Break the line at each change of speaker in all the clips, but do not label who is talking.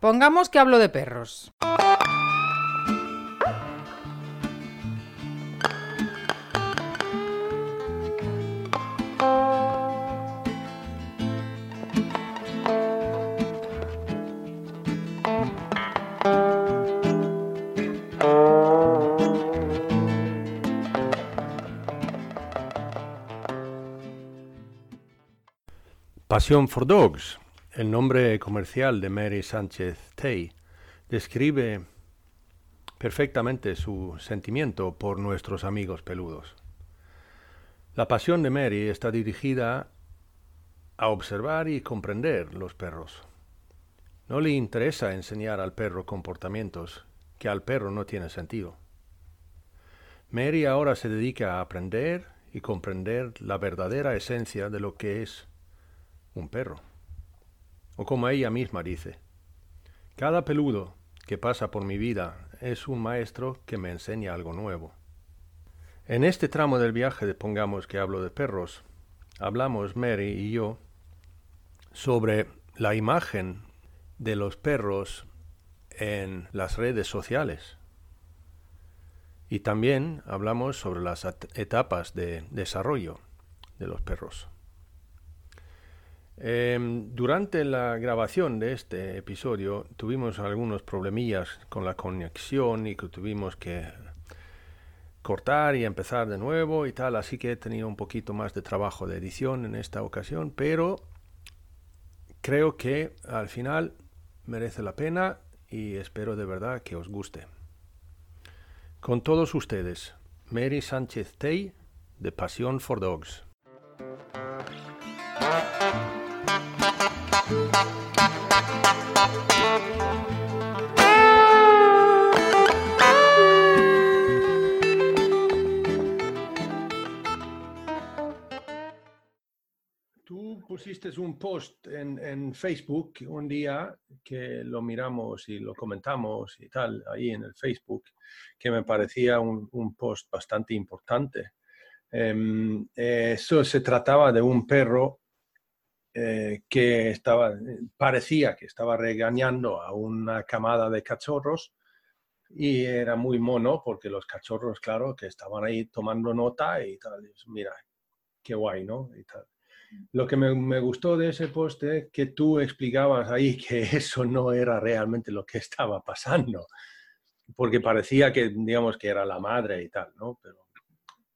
Pongamos que hablo de perros.
Pasión for Dogs, el nombre comercial de Mary Sánchez Tay, describe perfectamente su sentimiento por nuestros amigos peludos. La pasión de Mary está dirigida a observar y comprender los perros. No le interesa enseñar al perro comportamientos que al perro no tiene sentido. Mary ahora se dedica a aprender y comprender la verdadera esencia de lo que es un perro. O como ella misma dice, cada peludo que pasa por mi vida es un maestro que me enseña algo nuevo. En este tramo del viaje Pongamos que hablo de perros, hablamos Mary y yo sobre la imagen de los perros en las redes sociales. Y también hablamos sobre las etapas de desarrollo de los perros. Em, durante la grabación de este episodio tuvimos algunos problemillas con la conexión y que tuvimos que cortar y empezar de nuevo y tal, así que he tenido un poquito más de trabajo de edición en esta ocasión, pero creo que al final merece la pena y espero de verdad que os guste. Con todos ustedes, Mary Sánchez Tay de Pasión for Dogs. Tú pusiste un post en, Facebook un día que lo miramos y lo comentamos y tal, ahí en el Facebook, que me parecía un, post bastante importante. Em, eso se trataba de un perro eh, que estaba, parecía que estaba regañando a una camada de cachorros y era muy mono porque los cachorros, claro, que estaban ahí tomando nota y tal, mira, qué guay, ¿no? Y tal. Lo que me, gustó de ese poste que tú explicabas ahí que eso no era realmente lo que estaba pasando, porque parecía que, digamos, que era la madre y tal, ¿no? Pero,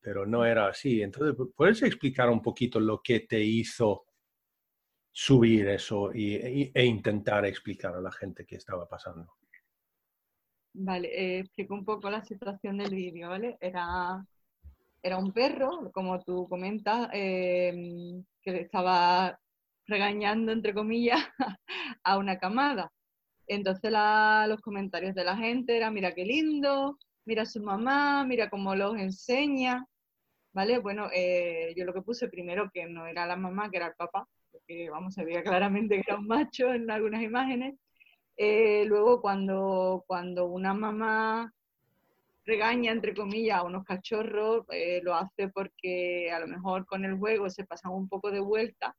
pero no era así. Entonces, ¿puedes explicar un poquito lo que te hizo subir eso y, e intentar explicar a la gente qué estaba pasando.
Vale, eh, explico un poco la situación del vídeo, ¿vale? Era, era un perro, como tú comentas, em, que estaba regañando, entre comillas, a una camada. Entonces los comentarios de la gente eran, mira qué lindo, mira a su mamá, mira cómo los enseña, ¿vale? Bueno, eh, yo lo que puse primero que no era la mamá, que era el papá, porque vamos, se veía claramente que era un macho en algunas imágenes. Eh, luego cuando, cuando una mamá regaña, entre comillas, a unos cachorros, eh, lo hace porque a lo mejor con el juego se pasan un poco de vuelta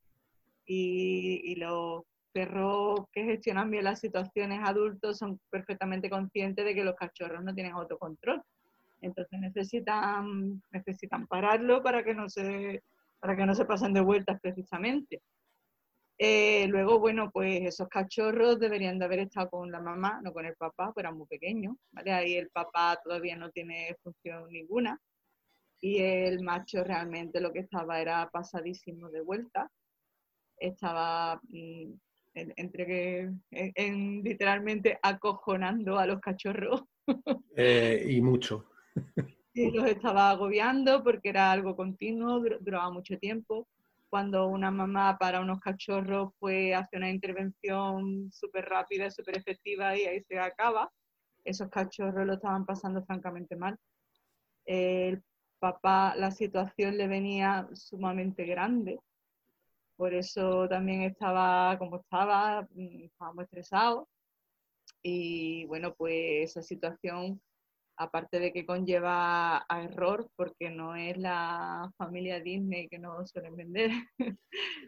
y, los perros que gestionan bien las situaciones adultos son perfectamente conscientes de que los cachorros no tienen autocontrol. Entonces necesitan, necesitan pararlo para que no se para que no se pasen de vueltas precisamente. Eh, luego, bueno, pues esos cachorros deberían de haber estado con la mamá, no con el papá, pues eran muy pequeños, ¿vale? Ahí el papá todavía no tiene función ninguna y el macho realmente lo que estaba era pasadísimo de vuelta. Estaba mm, entre que en, literalmente acojonando a los cachorros.
Eh, y mucho.
y los estaba agobiando porque era algo continuo, duraba mucho tiempo cuando una mamá para unos cachorros pues hace una intervención súper rápida, súper efectiva y ahí se acaba. Esos cachorros lo estaban pasando francamente mal. El papá, la situación le venía sumamente grande, por eso también estaba como estaba, mm, estábamos estresados y bueno, pues esa situación aparte de que conlleva a error, porque no es la familia Disney que nos suelen vender,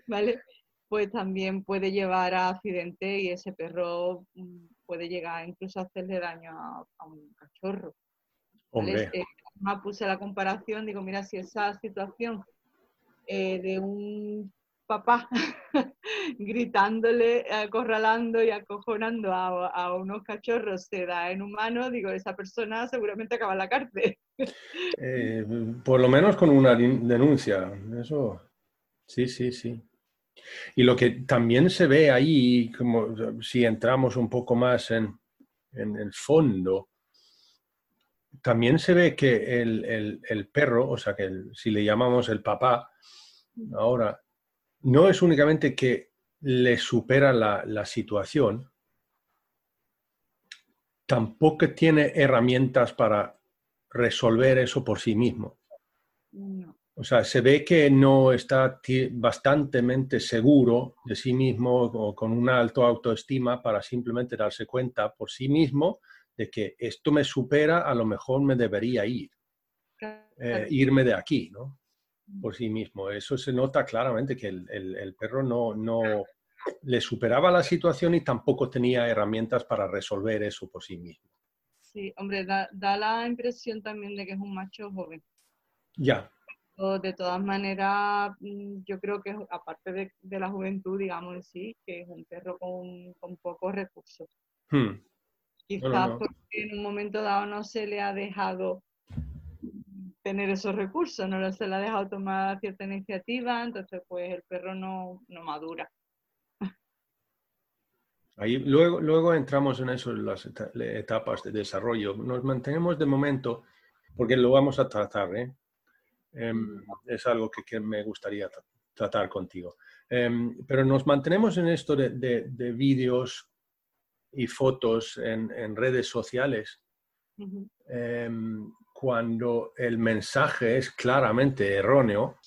¿vale? Pues también puede llevar a accidente y ese perro mm, puede llegar incluso a hacerle daño a, un cachorro.
Hombre.
Eh, puse la comparación, digo, mira, si esa situación eh, de un papá gritándole, acorralando y acojonando a, unos cachorros se da en humano, digo, esa persona seguramente acaba en la cárcel.
Eh, por lo menos con una denuncia, eso, sí, sí, sí. Y lo que también se ve ahí, como si entramos un poco más en, el fondo, también se ve que el, perro, o sea, que si le llamamos el papá, ahora, no es únicamente que le supera la, situación, tampoco tiene herramientas para resolver eso por sí mismo. O sea, se ve que no está bastante seguro de sí mismo o con una alta autoestima para simplemente darse cuenta por sí mismo de que esto me supera, a lo mejor me debería ir, eh, irme de aquí, ¿no? Por sí mismo. Eso se nota claramente que el, perro no, no, le superaba la situación y tampoco tenía herramientas para resolver eso por sí mismo.
Sí, hombre, da, la impresión también de que es un macho joven.
Ya.
De todas maneras, mm, yo creo que aparte de, la juventud, digamos sí, que es un perro con, pocos recursos. Hmm. Quizás porque en un momento dado no se le ha dejado tener esos recursos, no se le ha dejado tomar cierta iniciativa, entonces pues el perro no, madura.
Ahí, luego, luego entramos en eso, en las etapas de desarrollo. Nos mantenemos de momento, porque lo vamos a tratar, ¿eh? Em, es algo que, me gustaría tratar contigo. Em, pero nos mantenemos en esto de, vídeos y fotos en, redes sociales cuando el mensaje es claramente erróneo,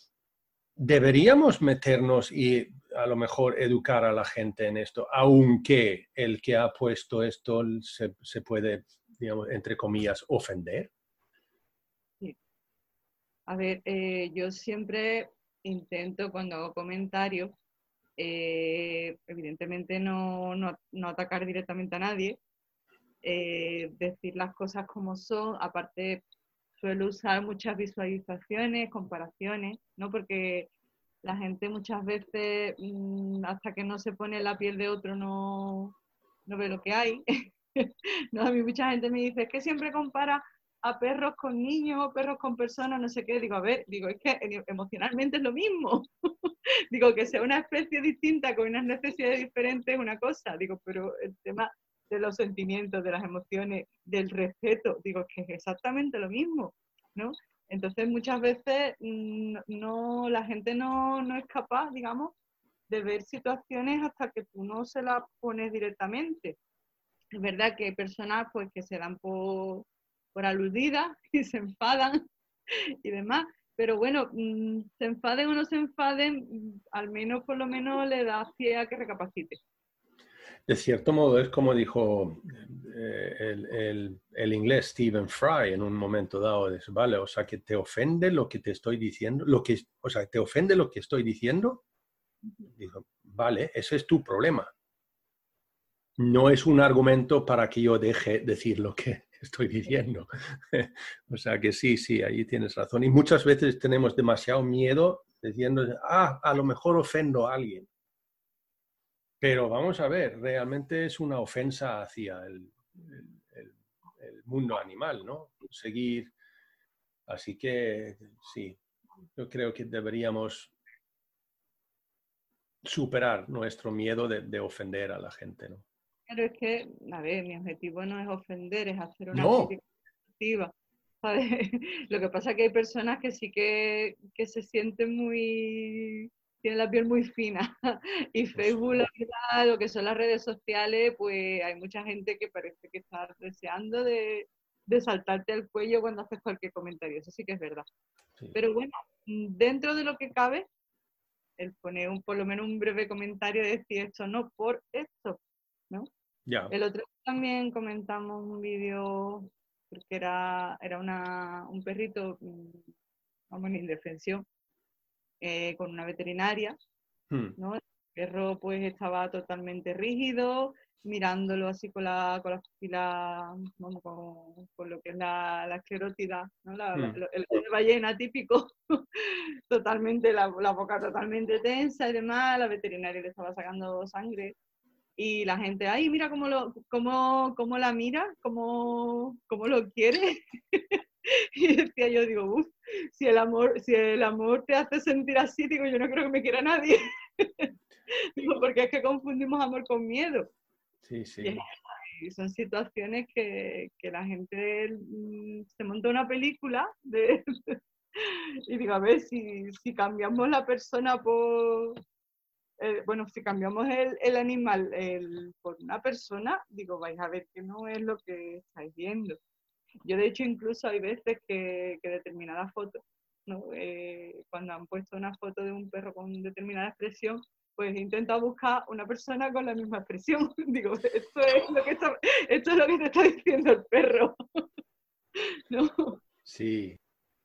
deberíamos meternos y a lo mejor educar a la gente en esto, aunque el que ha puesto esto se, puede, digamos, entre comillas, ofender.
A ver, eh, yo siempre intento cuando hago comentarios, eh, evidentemente no, atacar directamente a nadie, eh, decir las cosas como son, aparte suelo usar muchas visualizaciones, comparaciones, ¿no? Porque la gente muchas veces, mm, hasta que no se pone la piel de otro, no, no ve lo que hay. no, a mí mucha gente me dice, es que siempre compara a perros con niños, o perros con personas, no sé qué. Digo, a ver, digo, es que emocionalmente es lo mismo. digo, que sea una especie distinta, con unas necesidades diferentes, es una cosa. Digo, pero el tema de los sentimientos, de las emociones, del respeto, digo que es exactamente lo mismo, ¿no? Entonces muchas veces mm, no, la gente no, es capaz, digamos, de ver situaciones hasta que tú no se las pones directamente. Es verdad que hay personas pues, que se dan por, por aludidas y se enfadan y demás, pero bueno, mm, se enfaden o no se enfaden, al menos por lo menos le da pie a que recapacite
de cierto modo es como dijo eh, el, inglés Stephen Fry en un momento dado, vale, o sea, que te ofende lo que te estoy diciendo, lo que, o sea, te ofende lo que estoy diciendo, dijo, vale, ese es tu problema. No es un argumento para que yo deje decir lo que estoy diciendo. o sea que sí, sí, ahí tienes razón. Y muchas veces tenemos demasiado miedo diciendo, ah, a lo mejor ofendo a alguien. Pero vamos a ver, realmente es una ofensa hacia el, mundo animal, ¿no? Seguir. Así que sí, yo creo que deberíamos superar nuestro miedo de, ofender a la gente, ¿no?
Pero es que, a ver, mi objetivo no es ofender, es hacer una no. crítica Lo que pasa es que hay personas que sí que, que se sienten muy tiene la piel muy fina. y Facebook, la verdad, lo que son las redes sociales, pues hay mucha gente que parece que está deseando de, saltarte al cuello cuando haces cualquier comentario. Eso sí que es verdad. Pero bueno, dentro de lo que cabe, el poner un, por lo menos un breve comentario de decir esto no por esto, ¿no? El otro día también comentamos un vídeo, porque era, era una, un perrito, mm, vamos, en indefensión, eh, con una veterinaria, hmm. ¿no? El perro pues estaba totalmente rígido, mirándolo así con la, con la vamos, con, lo que es la, la esclerótida, ¿no? la,
Mm.
el, el ballena típico, totalmente, la, la boca totalmente tensa y demás, la veterinaria le estaba sacando sangre y la gente, ay, mira cómo, lo, cómo, cómo la mira, cómo, cómo lo quiere. y decía yo, digo, uff, si el amor, si el amor te hace sentir así, digo, yo no creo que me quiera nadie. digo, porque es que confundimos amor con miedo.
Sí, sí.
Y son situaciones que, que la gente mm, se monta una película de, y digo, a ver, si, si cambiamos la persona por, eh, bueno, si cambiamos el, el animal el- por una persona, digo, vais a ver que no es lo que estáis viendo. Yo, de hecho, incluso hay veces que, que determinadas fotos, ¿no? Eh, cuando han puesto una foto de un perro con determinada expresión, pues he intentado buscar una persona con la misma expresión. Digo, esto es lo que, está- esto es lo que te está diciendo el perro. ¿No?
Sí,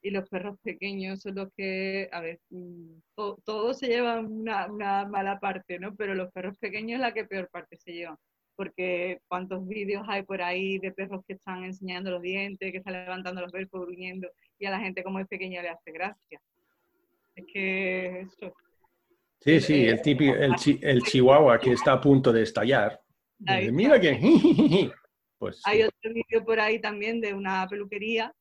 y los perros pequeños son los que, a ver, mm, to- todos se llevan una, una mala parte, ¿no? Pero los perros pequeños es la que peor parte se llevan. Porque cuántos vídeos hay por ahí de perros que están enseñando los dientes, que están levantando los verbos, gruñendo, y a la gente como es pequeña le hace gracia. Es que eso.
sí, sí, el, típico, el, chi- el chihuahua que está a punto de estallar.
Ahí
Mira que... Pues
Hay
sí.
otro vídeo por ahí también de una peluquería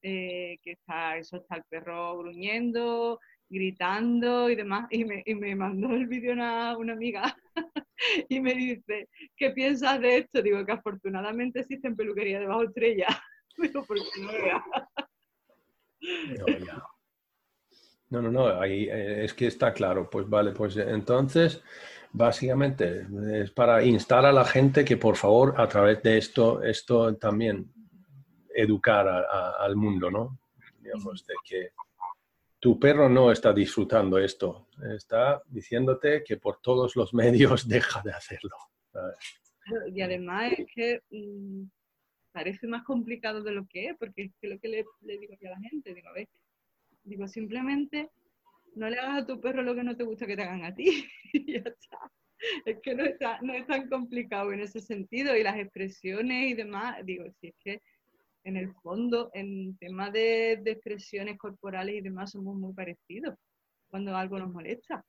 eh, que está, eso está el perro gruñendo, gritando y demás. Y me, y me mandó el vídeo una, una amiga y me dice, ¿qué piensas de esto? Digo que afortunadamente existen peluquerías de bajo estrella. Digo, porque no veas.
No. No, no, ahí, eh, es que está claro. Pues vale, pues entonces, básicamente, es para instar a la gente que por favor, a través de esto, esto también educar al mundo, ¿no? Digamos, de que tu perro no está disfrutando esto, está diciéndote que por todos los medios deja de hacerlo.
Y además es que mm, parece más complicado de lo que es, porque es que lo que le, digo yo a la gente, digo, a ver, digo, simplemente no le hagas a tu perro lo que no te gusta que te hagan a ti. y ya está. Es que no, no es tan complicado en ese sentido. Y las expresiones y demás, digo, si es que en el fondo, en tema de, de expresiones corporales y demás, somos muy parecidos cuando algo nos molesta.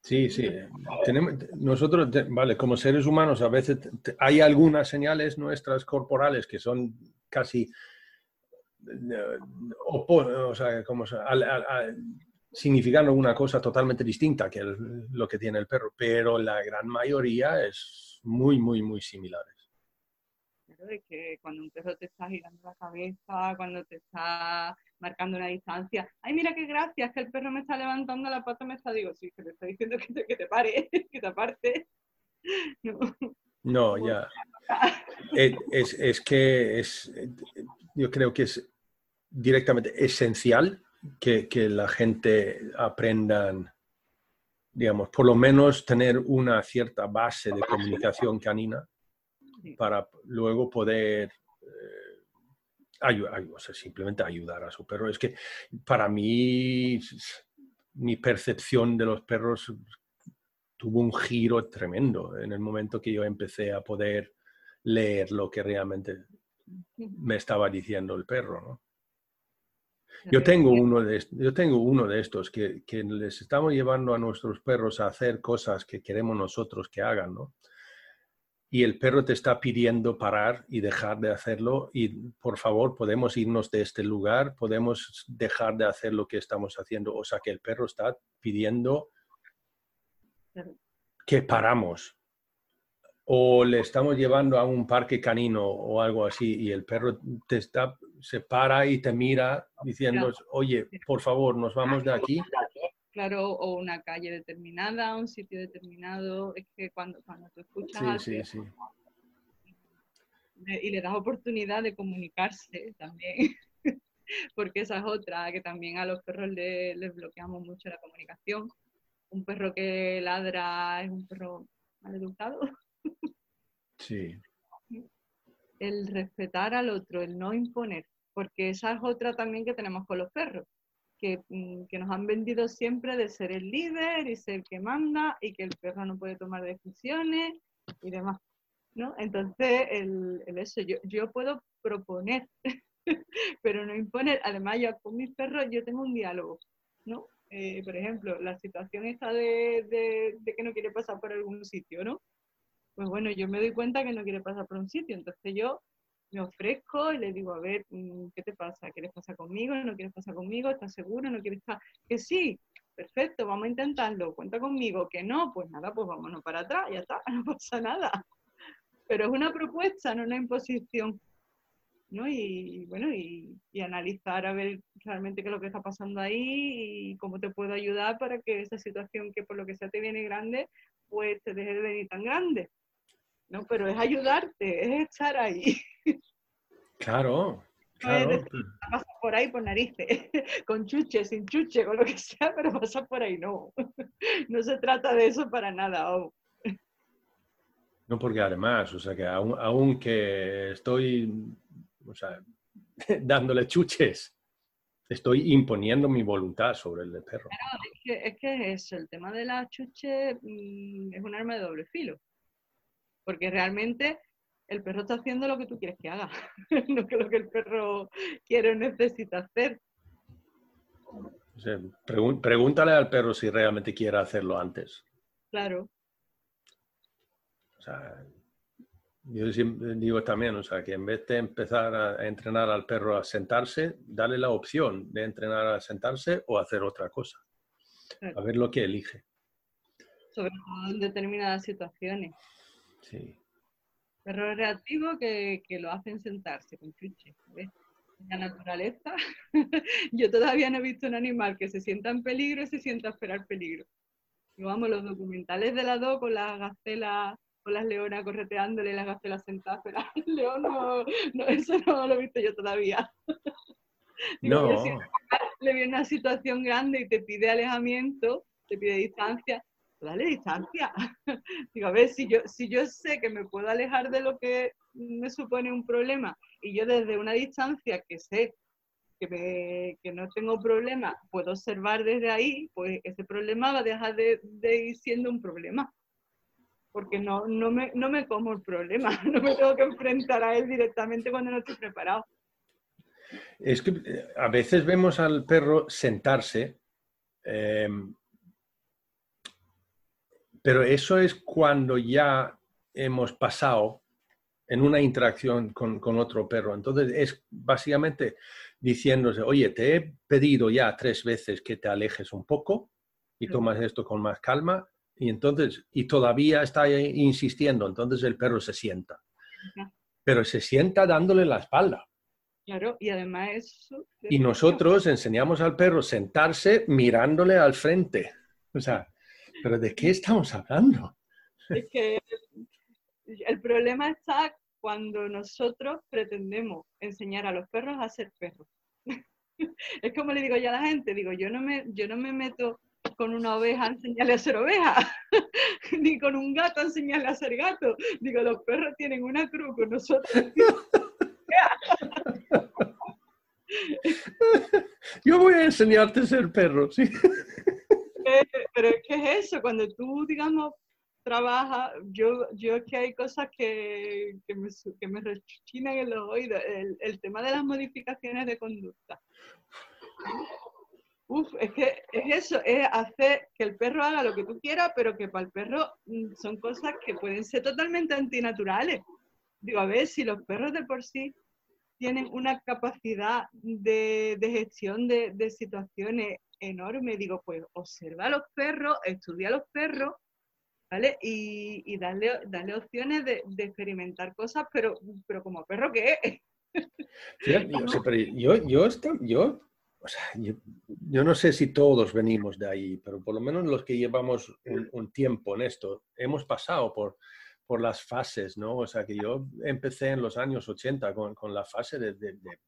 Sí, sí. Tenemos, nosotros, vale, como seres humanos, a veces hay algunas señales nuestras corporales que son casi, eh, opo- o sea, como al- al- al- significando una cosa totalmente distinta que lo que tiene el perro, pero la gran mayoría es muy, muy, muy similares.
Claro, es que cuando un perro te está girando la cabeza, cuando te está marcando una distancia, ay, mira qué gracia, es que el perro me está levantando la pata, me está, digo, sí, que te está diciendo que te, que te pare, que te aparte. No.
No, ya. Es, es- que es, yo creo que es directamente esencial que, que la gente aprendan, digamos, por lo menos tener una cierta base de comunicación canina. Para luego poder eh, o sea, simplemente ayudar a su perro. Es que para mí mi percepción de los perros tuvo un giro tremendo en el momento que yo empecé a poder leer lo que realmente me estaba diciendo el perro. ¿no? Yo tengo uno de, yo tengo uno de estos que, que les estamos llevando a nuestros perros a hacer cosas que queremos nosotros que hagan, ¿no? Y el perro te está pidiendo parar y dejar de hacerlo y por favor podemos irnos de este lugar, podemos dejar de hacer lo que estamos haciendo. O sea que el perro está pidiendo que paramos. O le estamos llevando a un parque canino o algo así y el perro te está, se para y te mira diciendo, oye, por favor, nos vamos de aquí.
Claro, o una calle determinada, un sitio determinado, es que cuando, cuando tú escuchas
Sí, sí, sí.
y le das oportunidad de comunicarse también, porque esa es otra, que también a los perros le- les bloqueamos mucho la comunicación. Un perro que ladra es un perro mal educado.
Sí,
El respetar al otro, el no imponer, porque esa es otra también que tenemos con los perros, que, mm, que nos han vendido siempre de ser el líder y ser el que manda y que el perro no puede tomar decisiones y demás. ¿no? Entonces, el, eso, yo, yo puedo proponer, pero no imponer. Además, yo con mis perros yo tengo un diálogo, ¿no? Eh, por ejemplo, la situación esta de, de, de, que no quiere pasar por algún sitio, ¿no? Pues bueno, yo me doy cuenta que no quiere pasar por un sitio, entonces yo me ofrezco y le digo, a ver, mm, ¿qué te pasa? ¿Quieres pasar conmigo? ¿No quieres pasar conmigo? ¿Estás seguro? ¿No quieres estar? Que sí, perfecto, vamos a intentarlo, cuenta conmigo, que no, pues nada, pues vámonos para atrás, ya está, no pasa nada. Pero es una propuesta, no una imposición. ¿no? Y bueno, y, y, analizar a ver realmente qué es lo que está pasando ahí y cómo te puedo ayudar para que esa situación que por lo que sea te viene grande, pues te deje de venir tan grande. ¿No? Pero es ayudarte, es estar ahí.
Claro, claro.
Pasa por ahí por narices, con chuche, sin chuche, con lo que sea, pero pasa por ahí, no. No se trata de eso para nada. Oh.
No, porque además, o sea, que aunque estoy, o sea, dándole chuches, estoy imponiendo mi voluntad sobre el perro.
Claro, es, que, es que es el tema de la chuche mmm, es un arma de doble filo. Porque realmente el perro está haciendo lo que tú quieres que haga, no que lo que el perro quiere o necesita hacer.
O sea, pregúntale al perro si realmente quiere hacerlo antes.
Claro.
O sea, yo digo también, o sea, que en vez de empezar a entrenar al perro a sentarse, dale la opción de entrenar a sentarse o hacer otra cosa. Claro. A ver lo que elige.
Sobre todo en determinadas situaciones.
Sí.
Perro reactivo que, que, lo hacen sentarse con chuche. ¿ves? La naturaleza. Yo todavía no he visto un animal que se sienta en peligro y se sienta a esperar peligro. Y vamos, los documentales de la DO con las gacelas, con las leonas correteándole y las gacelas sentadas, pero el león no, no, eso no lo he visto yo todavía.
Digo, no.
Si le viene una situación grande y te pide alejamiento, te pide distancia, dale distancia. Digo, a ver, si yo, si yo sé que me puedo alejar de lo que me supone un problema y yo desde una distancia que sé que, me, que no tengo problema, puedo observar desde ahí, pues ese problema va a dejar de, de ir siendo un problema. Porque no, no, me, no me como el problema, no me tengo que enfrentar a él directamente cuando no estoy preparado.
Es que a veces vemos al perro sentarse eh, pero eso es cuando ya hemos pasado en una interacción con, con, otro perro. Entonces es básicamente diciéndose, oye, te he pedido ya tres veces que te alejes un poco y tomas esto con más calma y entonces, y todavía está insistiendo, entonces el perro se sienta. Pero se sienta dándole la espalda.
Claro, y además.
Y nosotros enseñamos al perro sentarse mirándole al frente. O sea, ¿Pero de qué estamos hablando?
Es que el problema está cuando nosotros pretendemos enseñar a los perros a ser perros. Es como le digo yo a la gente, digo, yo no me, yo no me meto con una oveja a enseñarle a ser oveja, ni con un gato a enseñarle a ser gato. Digo, los perros tienen una cruz con nosotros.
Yo voy a enseñarte a ser perro, sí
pero es que es eso, cuando tú, digamos, trabajas, yo, yo es que hay cosas que, que, me, que me rechinan en los oídos, el, el, tema de las modificaciones de conducta. Uf, es que es eso, es hacer que el perro haga lo que tú quieras, pero que para el perro mm, son cosas que pueden ser totalmente antinaturales. Digo, a ver, si los perros de por sí tienen una capacidad de, de gestión de, de situaciones enorme. Digo, pues observa a los perros, estudia a los perros, ¿vale? Y, y darle, darle opciones de, de, experimentar cosas, pero, pero como perro que es.
Yo, sí, pero yo, yo, yo, o sea, yo, yo, no sé si todos venimos de ahí, pero por lo menos los que llevamos un, un tiempo en esto, hemos pasado por, por las fases, ¿no? O sea, que yo empecé en los años 80 con, con la fase de, de, de,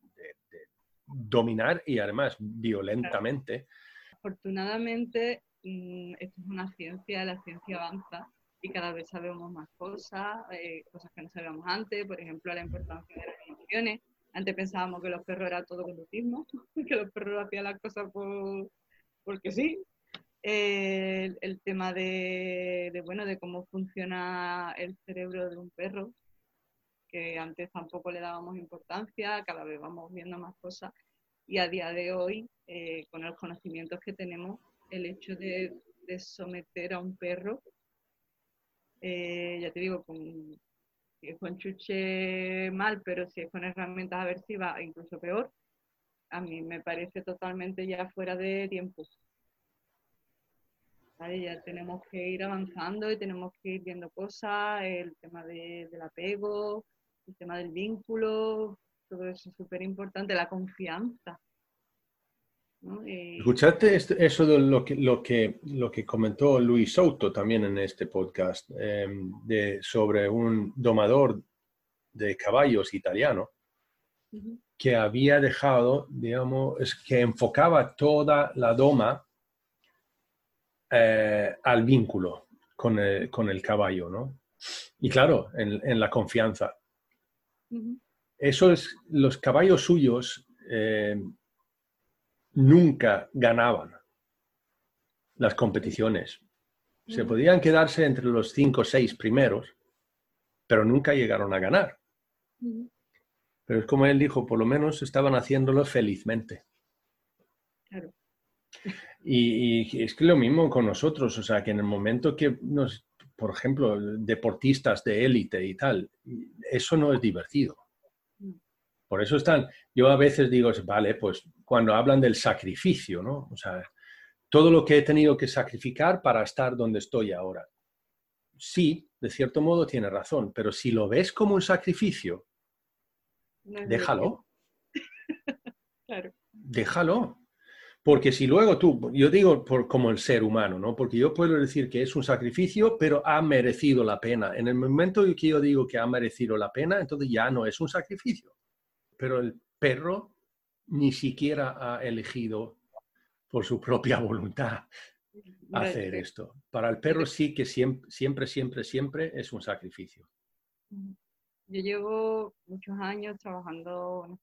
dominar y además violentamente.
Afortunadamente, mmm, esto es una ciencia, la ciencia avanza y cada vez sabemos más cosas, eh, cosas que no sabíamos antes, por ejemplo, la importancia de las emociones. Antes pensábamos que los perros era todo conductismo, que los perros hacían las cosas por, porque sí. el, el tema de, de, bueno, de cómo funciona el cerebro de un perro, que antes tampoco le dábamos importancia, cada vez vamos viendo más cosas y a día de hoy, eh, con los conocimientos que tenemos, el hecho de, someter a un perro, eh, ya te digo, con, si es con chuche mal, pero si es con herramientas aversivas, incluso peor, a mí me parece totalmente ya fuera de tiempo. Ya tenemos que ir avanzando y tenemos que ir viendo cosas, el tema de, del apego, el tema del vínculo, todo eso es súper importante, la confianza. ¿No? Y...
¿Escuchaste eso de lo que, lo, que, lo que comentó Luis Souto también en este podcast eh, de, sobre un domador de caballos italiano uh -huh. que había dejado, digamos, es que enfocaba toda la doma eh, al vínculo con el, con el, caballo, ¿no? Y claro, en, en la confianza. Uh -huh. Eso es, los caballos suyos eh, nunca ganaban las competiciones. Se podían quedarse entre los cinco o seis primeros, pero nunca llegaron a ganar. Pero es como él dijo, por lo menos estaban haciéndolo felizmente.
Claro.
Y, y, es que lo mismo con nosotros, o sea, que en el momento que nos, por ejemplo, deportistas de élite y tal, eso no es divertido. Por eso están, yo a veces digo, vale, pues cuando hablan del sacrificio, ¿no? O sea, todo lo que he tenido que sacrificar para estar donde estoy ahora. Sí, de cierto modo tiene razón, pero si lo ves como un sacrificio, no déjalo.
claro.
Déjalo. Porque si luego tú, yo digo por, como el ser humano, ¿no? Porque yo puedo decir que es un sacrificio, pero ha merecido la pena. En el momento que yo digo que ha merecido la pena, entonces ya no es un sacrificio. Pero el perro ni siquiera ha elegido por su propia voluntad hacer esto. Para el perro sí que siempre, siempre, siempre, siempre es un sacrificio.
Yo llevo muchos años trabajando,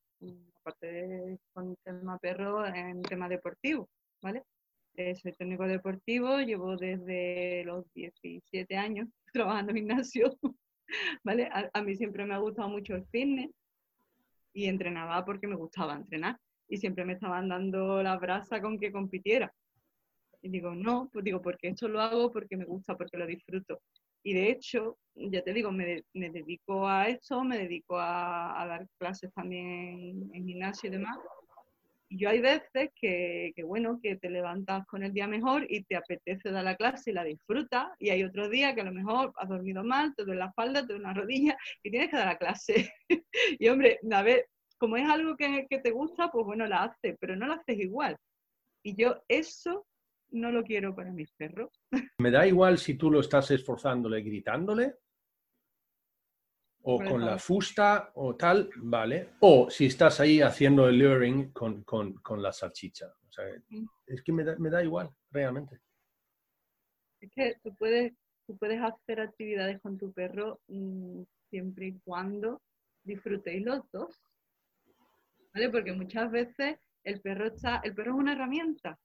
aparte de con tema perro, en tema deportivo, ¿vale? Eh, soy técnico deportivo, llevo desde los 17 años trabajando en gimnasio, ¿vale? A, a mí siempre me ha gustado mucho el fitness y entrenaba porque me gustaba entrenar y siempre me estaban dando la brasa con que compitiera. Y digo, no, pues digo, porque esto lo hago porque me gusta, porque lo disfruto. Y de hecho, ya te digo, me, me dedico a esto, me dedico a, dar clases también en gimnasio y demás. Y yo hay veces que, bueno, que te levantas con el día mejor y te apetece dar la clase y la disfrutas. Y hay otro día que a lo mejor has dormido mal, te duele la espalda, te duele una rodilla y tienes que dar la clase. y hombre, a ver, como es algo que, que, te gusta, pues bueno, la haces, pero no la haces igual. Y yo eso no lo quiero para mis perros.
Me da igual si tú lo estás esforzándole gritándole, o con la fusta, o tal, ¿vale? O si estás ahí haciendo el luring con, con, con la salchicha. O sea, mm. es que me da, me da, igual, realmente.
Es que tú puedes, tú puedes hacer actividades con tu perro mmm, siempre y cuando disfrutéis los dos. ¿vale? Porque muchas veces el perro está, el perro es una herramienta.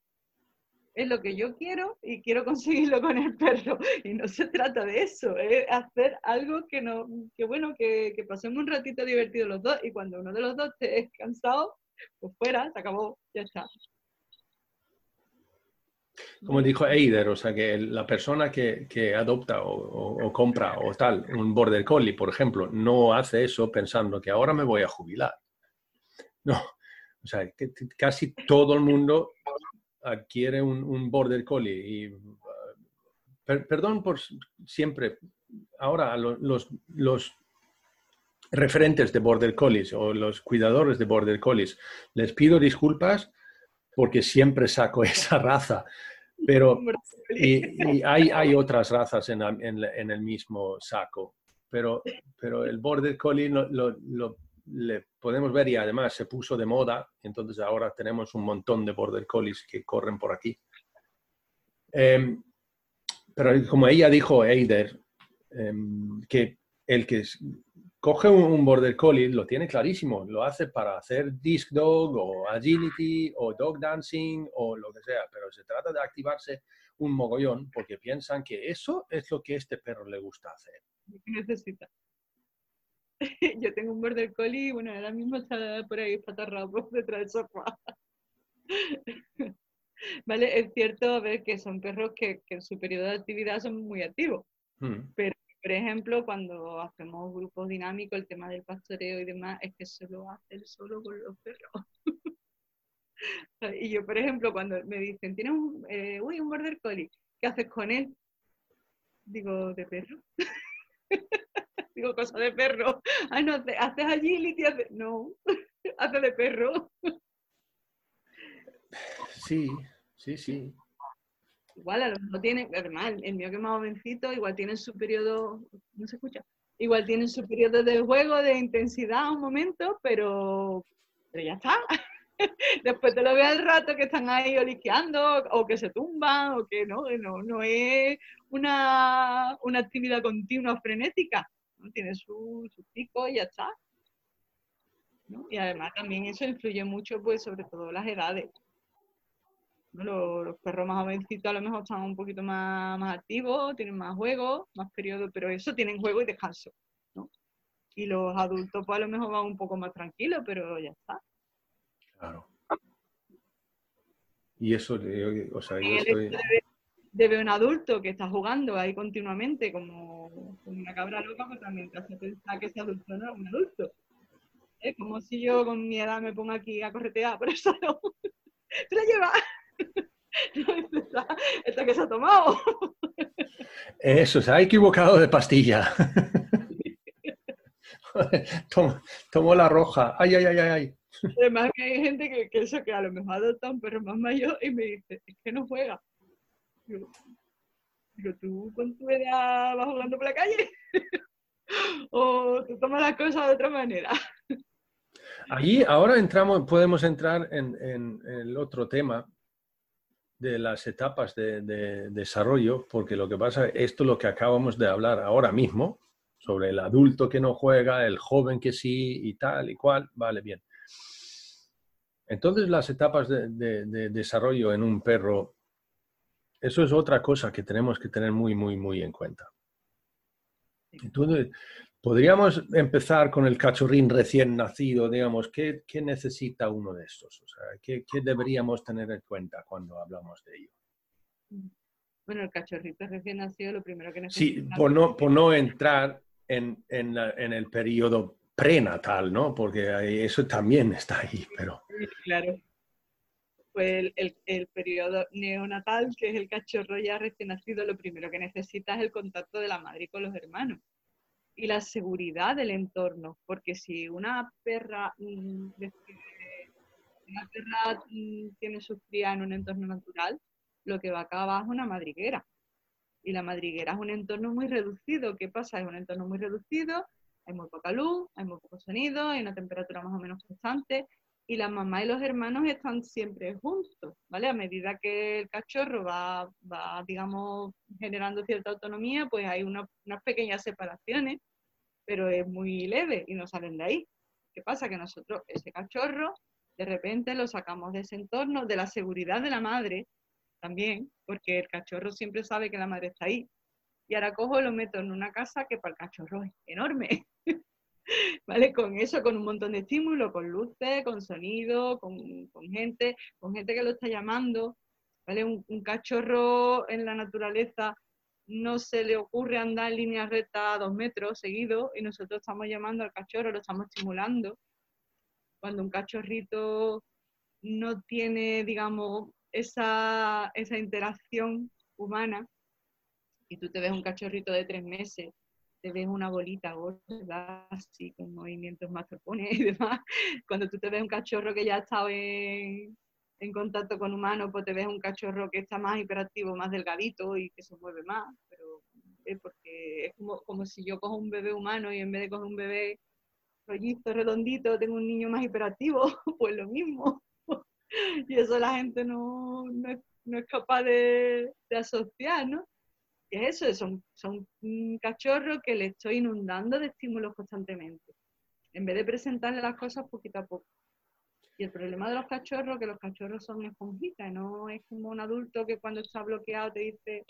Es lo que yo quiero y quiero conseguirlo con el perro. Y no se trata de eso, es hacer algo que no, que bueno, que, pasemos un ratito divertido los dos y cuando uno de los dos esté cansado, pues fuera, se acabó, ya está.
Como dijo Eider, o sea, que la persona que, que adopta o, o, o, compra o tal, un border collie, por ejemplo, no hace eso pensando que ahora me voy a jubilar. No, o sea, que casi todo el mundo adquiere un, un border collie y uh, per, perdón por siempre, ahora los, los referentes de border collies o los cuidadores de border collies, les pido disculpas porque siempre saco esa raza, pero y, hay, hay, otras razas en, en, en, el mismo saco, pero, pero el border collie lo le podemos ver y además se puso de moda, entonces ahora tenemos un montón de border collies que corren por aquí. Eh, pero como ella dijo, Eider, eh, que el que coge un, border collie lo tiene clarísimo, lo hace para hacer disc dog o agility o dog dancing o lo que sea, pero se trata de activarse un mogollón porque piensan que eso es lo que este perro le gusta hacer.
necesita. Yo tengo un border collie y bueno, ahora mismo está por ahí patarrado detrás del sofá. Vale, es cierto ver que son perros que, en su periodo de actividad son muy activos. Hmm. Pero, por ejemplo, cuando hacemos grupos dinámicos, el tema del pastoreo y demás, es que se lo hace solo con los perros. y yo, por ejemplo, cuando me dicen, tienes un, eh, uy, un border collie, ¿qué haces con él? Digo, de perro. Digo, cosa de perro. Ah, no, haces allí, hace... No, hace de perro.
Sí, sí, sí.
Igual a lo mejor tiene, además, el mío que es más jovencito, igual tiene su periodo, no se escucha, igual tiene su periodo de juego, de intensidad un momento, pero, pero ya está. Después te lo veo al rato que están ahí oliqueando o que se tumban o que no, no, no es una, una actividad continua frenética. Tiene su, su pico y ya está. Y además también eso influye mucho, pues sobre todo las edades. Los, perros más jovencitos a lo mejor están un poquito más, más activos, tienen más juego, más periodo, pero eso tienen juego y descanso. ¿no? Y los adultos pues a lo mejor van un poco más tranquilos, pero ya está.
Claro. Y eso, o sea, yo estoy...
Debe, un adulto que está jugando ahí continuamente como, una cabra loca, pues también te hace pensar que ese adulto no es un adulto. Es como si yo con mi edad me pongo aquí a corretear, por eso no. ¡Te la lleva! esta, que se ha tomado.
Eso, se ha equivocado de pastilla. Tomó, la roja. Ay, ay, ay, ay.
Además que hay gente que, que, eso, que a lo mejor adopta un perro más mayor y me dice, es que no juega. Digo, ¿tú con tu edad vas jugando por la calle? ¿O tú tomas las cosas de otra manera?
Allí ahora entramos, podemos entrar en, en el otro tema, de las etapas de, desarrollo, porque lo que pasa, esto es lo que acabamos de hablar ahora mismo, sobre el adulto que no juega, el joven que sí y tal y cual, vale, bien. Entonces las etapas de, desarrollo en un perro, eso es otra cosa que tenemos que tener muy, muy, muy en cuenta. Entonces, Podríamos empezar con el cachorrín recién nacido, digamos, ¿qué, necesita uno de estos? O sea, ¿qué, deberíamos tener en cuenta cuando hablamos de ello?
Bueno, el cachorrito recién nacido, lo primero que necesita...
Sí, por no, por no entrar en, el periodo prenatal, ¿no? Porque eso también está ahí, pero...
Claro. Pues el, el, periodo neonatal, que es el cachorro ya recién nacido, lo primero que necesita es el contacto de la madre con los hermanos y la seguridad del entorno, porque si una perra, mm, una perra mm, tiene su cría en un entorno natural, lo que va acá abajo es una madriguera. Y la madriguera es un entorno muy reducido. ¿Qué pasa? Es un entorno muy reducido, hay muy poca luz, hay muy poco sonido, hay una temperatura más o menos constante y la mamá y los hermanos están siempre juntos, ¿vale? A medida que el cachorro va, va digamos, generando cierta autonomía, pues hay unas pequeñas separaciones, pero es muy leve y no salen de ahí. ¿Qué pasa? Que nosotros, ese cachorro, de repente lo sacamos de ese entorno, de la seguridad de la madre también, porque el cachorro siempre sabe que la madre está ahí. Y ahora cojo y lo meto en una casa que para el cachorro es enorme. ¿vale? Con eso, con un montón de estímulos, con luces, con sonido, con, gente, con gente que lo está llamando, ¿vale? Un, cachorro en la naturaleza no se le ocurre andar en línea recta a dos metros seguidos y nosotros estamos llamando al cachorro, lo estamos estimulando. Cuando un cachorrito no tiene, digamos, esa, esa interacción humana y tú te ves un cachorrito de tres meses te ves una bolita gorda, así con movimientos más tapones y demás. Cuando tú te ves un cachorro que ya ha estado en, en contacto con humanos, pues te ves un cachorro que está más hiperactivo, más delgadito y que se mueve más. Pero porque es como, como si yo cojo un bebé humano y en vez de coger un bebé rollito, redondito, tengo un niño más hiperactivo, pues lo mismo. y eso la gente no, no, es, no es capaz de, de asociar, ¿no? Es eso? Son, son cachorro que le estoy inundando de estímulos constantemente, en vez de presentarle las cosas poquito a poco. Y el problema de los cachorros, que los cachorros son esponjitas, no es como un adulto que cuando está bloqueado te dice,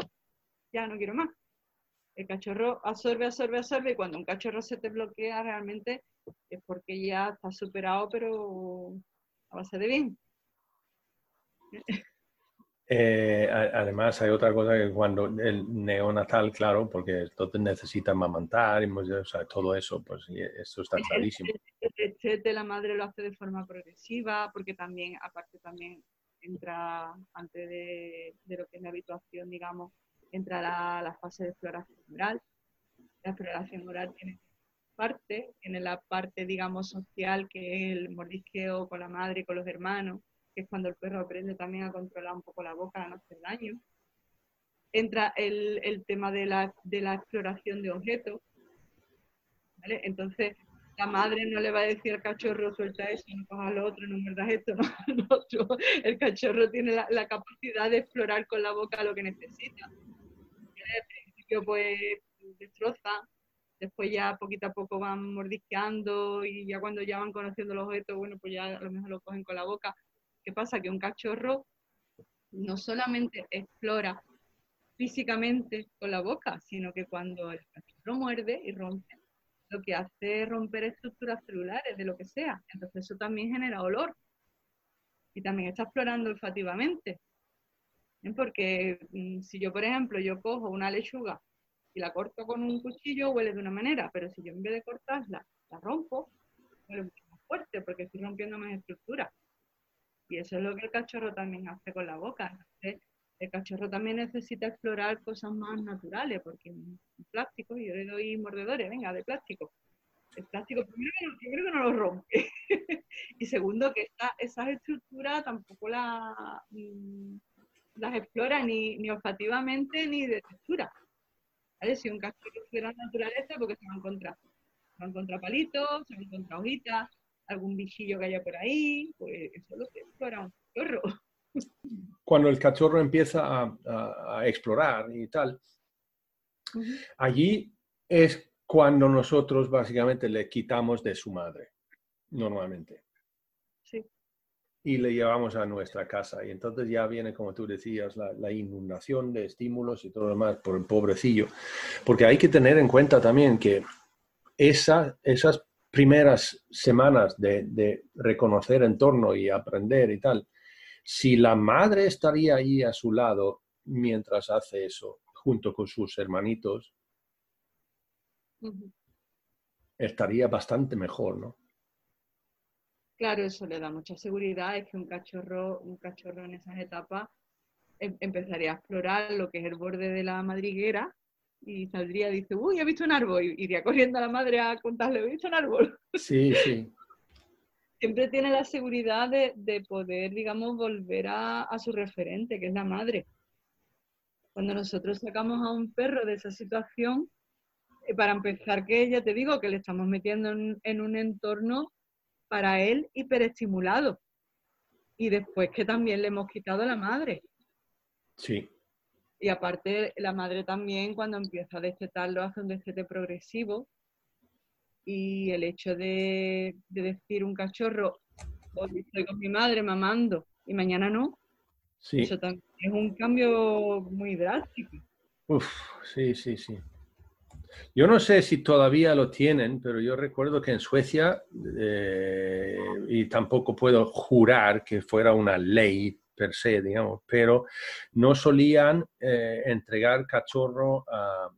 ya no quiero más. El cachorro absorbe, absorbe, absorbe, y cuando un cachorro se te bloquea realmente es porque ya está superado, pero a base de bien.
Eh, además, hay otra cosa que cuando el neonatal, claro, porque entonces necesita mamantar y todo eso, pues eso está clarísimo.
El, de la madre lo hace de forma progresiva, porque también, aparte también entra, antes de, lo que es la habituación, digamos, entra la, la fase de exploración oral. La exploración oral tiene parte, tiene la parte, digamos, social, que es el mordisqueo con la madre, con los hermanos, que es cuando el perro aprende también a controlar un poco la boca, a no hacer daño. Entra el, el tema de la, de la, exploración de objetos. ¿vale? Entonces, la madre no le va a decir al cachorro, suelta eso, no cojas lo otro, no muerdas esto, no, no, El cachorro tiene la, la, capacidad de explorar con la boca lo que necesita. Al principio, pues, destroza, después ya poquito a poco van mordisqueando y ya cuando ya van conociendo los objetos, bueno, pues ya a lo mejor lo cogen con la boca. ¿Qué pasa? Que un cachorro no solamente explora físicamente con la boca, sino que cuando el cachorro muerde y rompe, lo que hace es romper estructuras celulares de lo que sea. Entonces eso también genera olor. Y también está explorando olfativamente. Porque mm, si yo, por ejemplo, yo cojo una lechuga y la corto con un cuchillo, huele de una manera, pero si yo en vez de cortarla, la rompo, huele mucho más fuerte porque estoy rompiendo más estructuras. Y eso es lo que el cachorro también hace con la boca. El cachorro también necesita explorar cosas más naturales, porque en plástico, yo le doy mordedores, venga, de plástico. El plástico, primero, que no lo rompe. y segundo, que esta, esas estructuras tampoco mm, las explora ni, ni olfativamente ni de textura. Si un cachorro explora naturaleza, porque se va a encontrar. Se va a encontrar palitos, se va a encontrar hojitas, algún bichillo que haya por ahí, pues eso es lo que explora un cachorro.
Cuando el cachorro empieza a, explorar y tal, allí es cuando nosotros básicamente le quitamos de su madre, normalmente.
Sí.
Y le llevamos a nuestra casa. Y entonces ya viene, como tú decías, la, la inundación de estímulos y todo lo demás por el pobrecillo. Porque hay que tener en cuenta también que esa, esas primeras semanas de, reconocer entorno y aprender y tal, si la madre estaría ahí a su lado mientras hace eso, junto con sus hermanitos, estaría bastante mejor, ¿no?
Claro, eso le da mucha seguridad, es que un cachorro, un cachorro en esas etapas em, empezaría a explorar lo que es el borde de la madriguera y saldría y dice, uy, he visto un árbol, y iría corriendo a la madre a contarle, he visto un árbol.
Sí, sí.
Siempre tiene la seguridad de, de poder, digamos, volver a, a, su referente, que es la madre. Cuando nosotros sacamos a un perro de esa situación, eh, para empezar, que ya te digo, que le estamos metiendo en, en un entorno para él hiperestimulado. Y después que también le hemos quitado a la madre.
Sí.
Y aparte, la madre también cuando empieza a destetarlo hace un destete progresivo. Y el hecho de, decir un cachorro, hoy estoy con mi madre mamando y mañana no,
sí.
eso también es un cambio muy drástico.
Uf, sí, sí, sí. Yo no sé si todavía lo tienen, pero yo recuerdo que en Suecia, eh, y tampoco puedo jurar que fuera una ley per se, digamos, pero no solían eh, entregar cachorro a,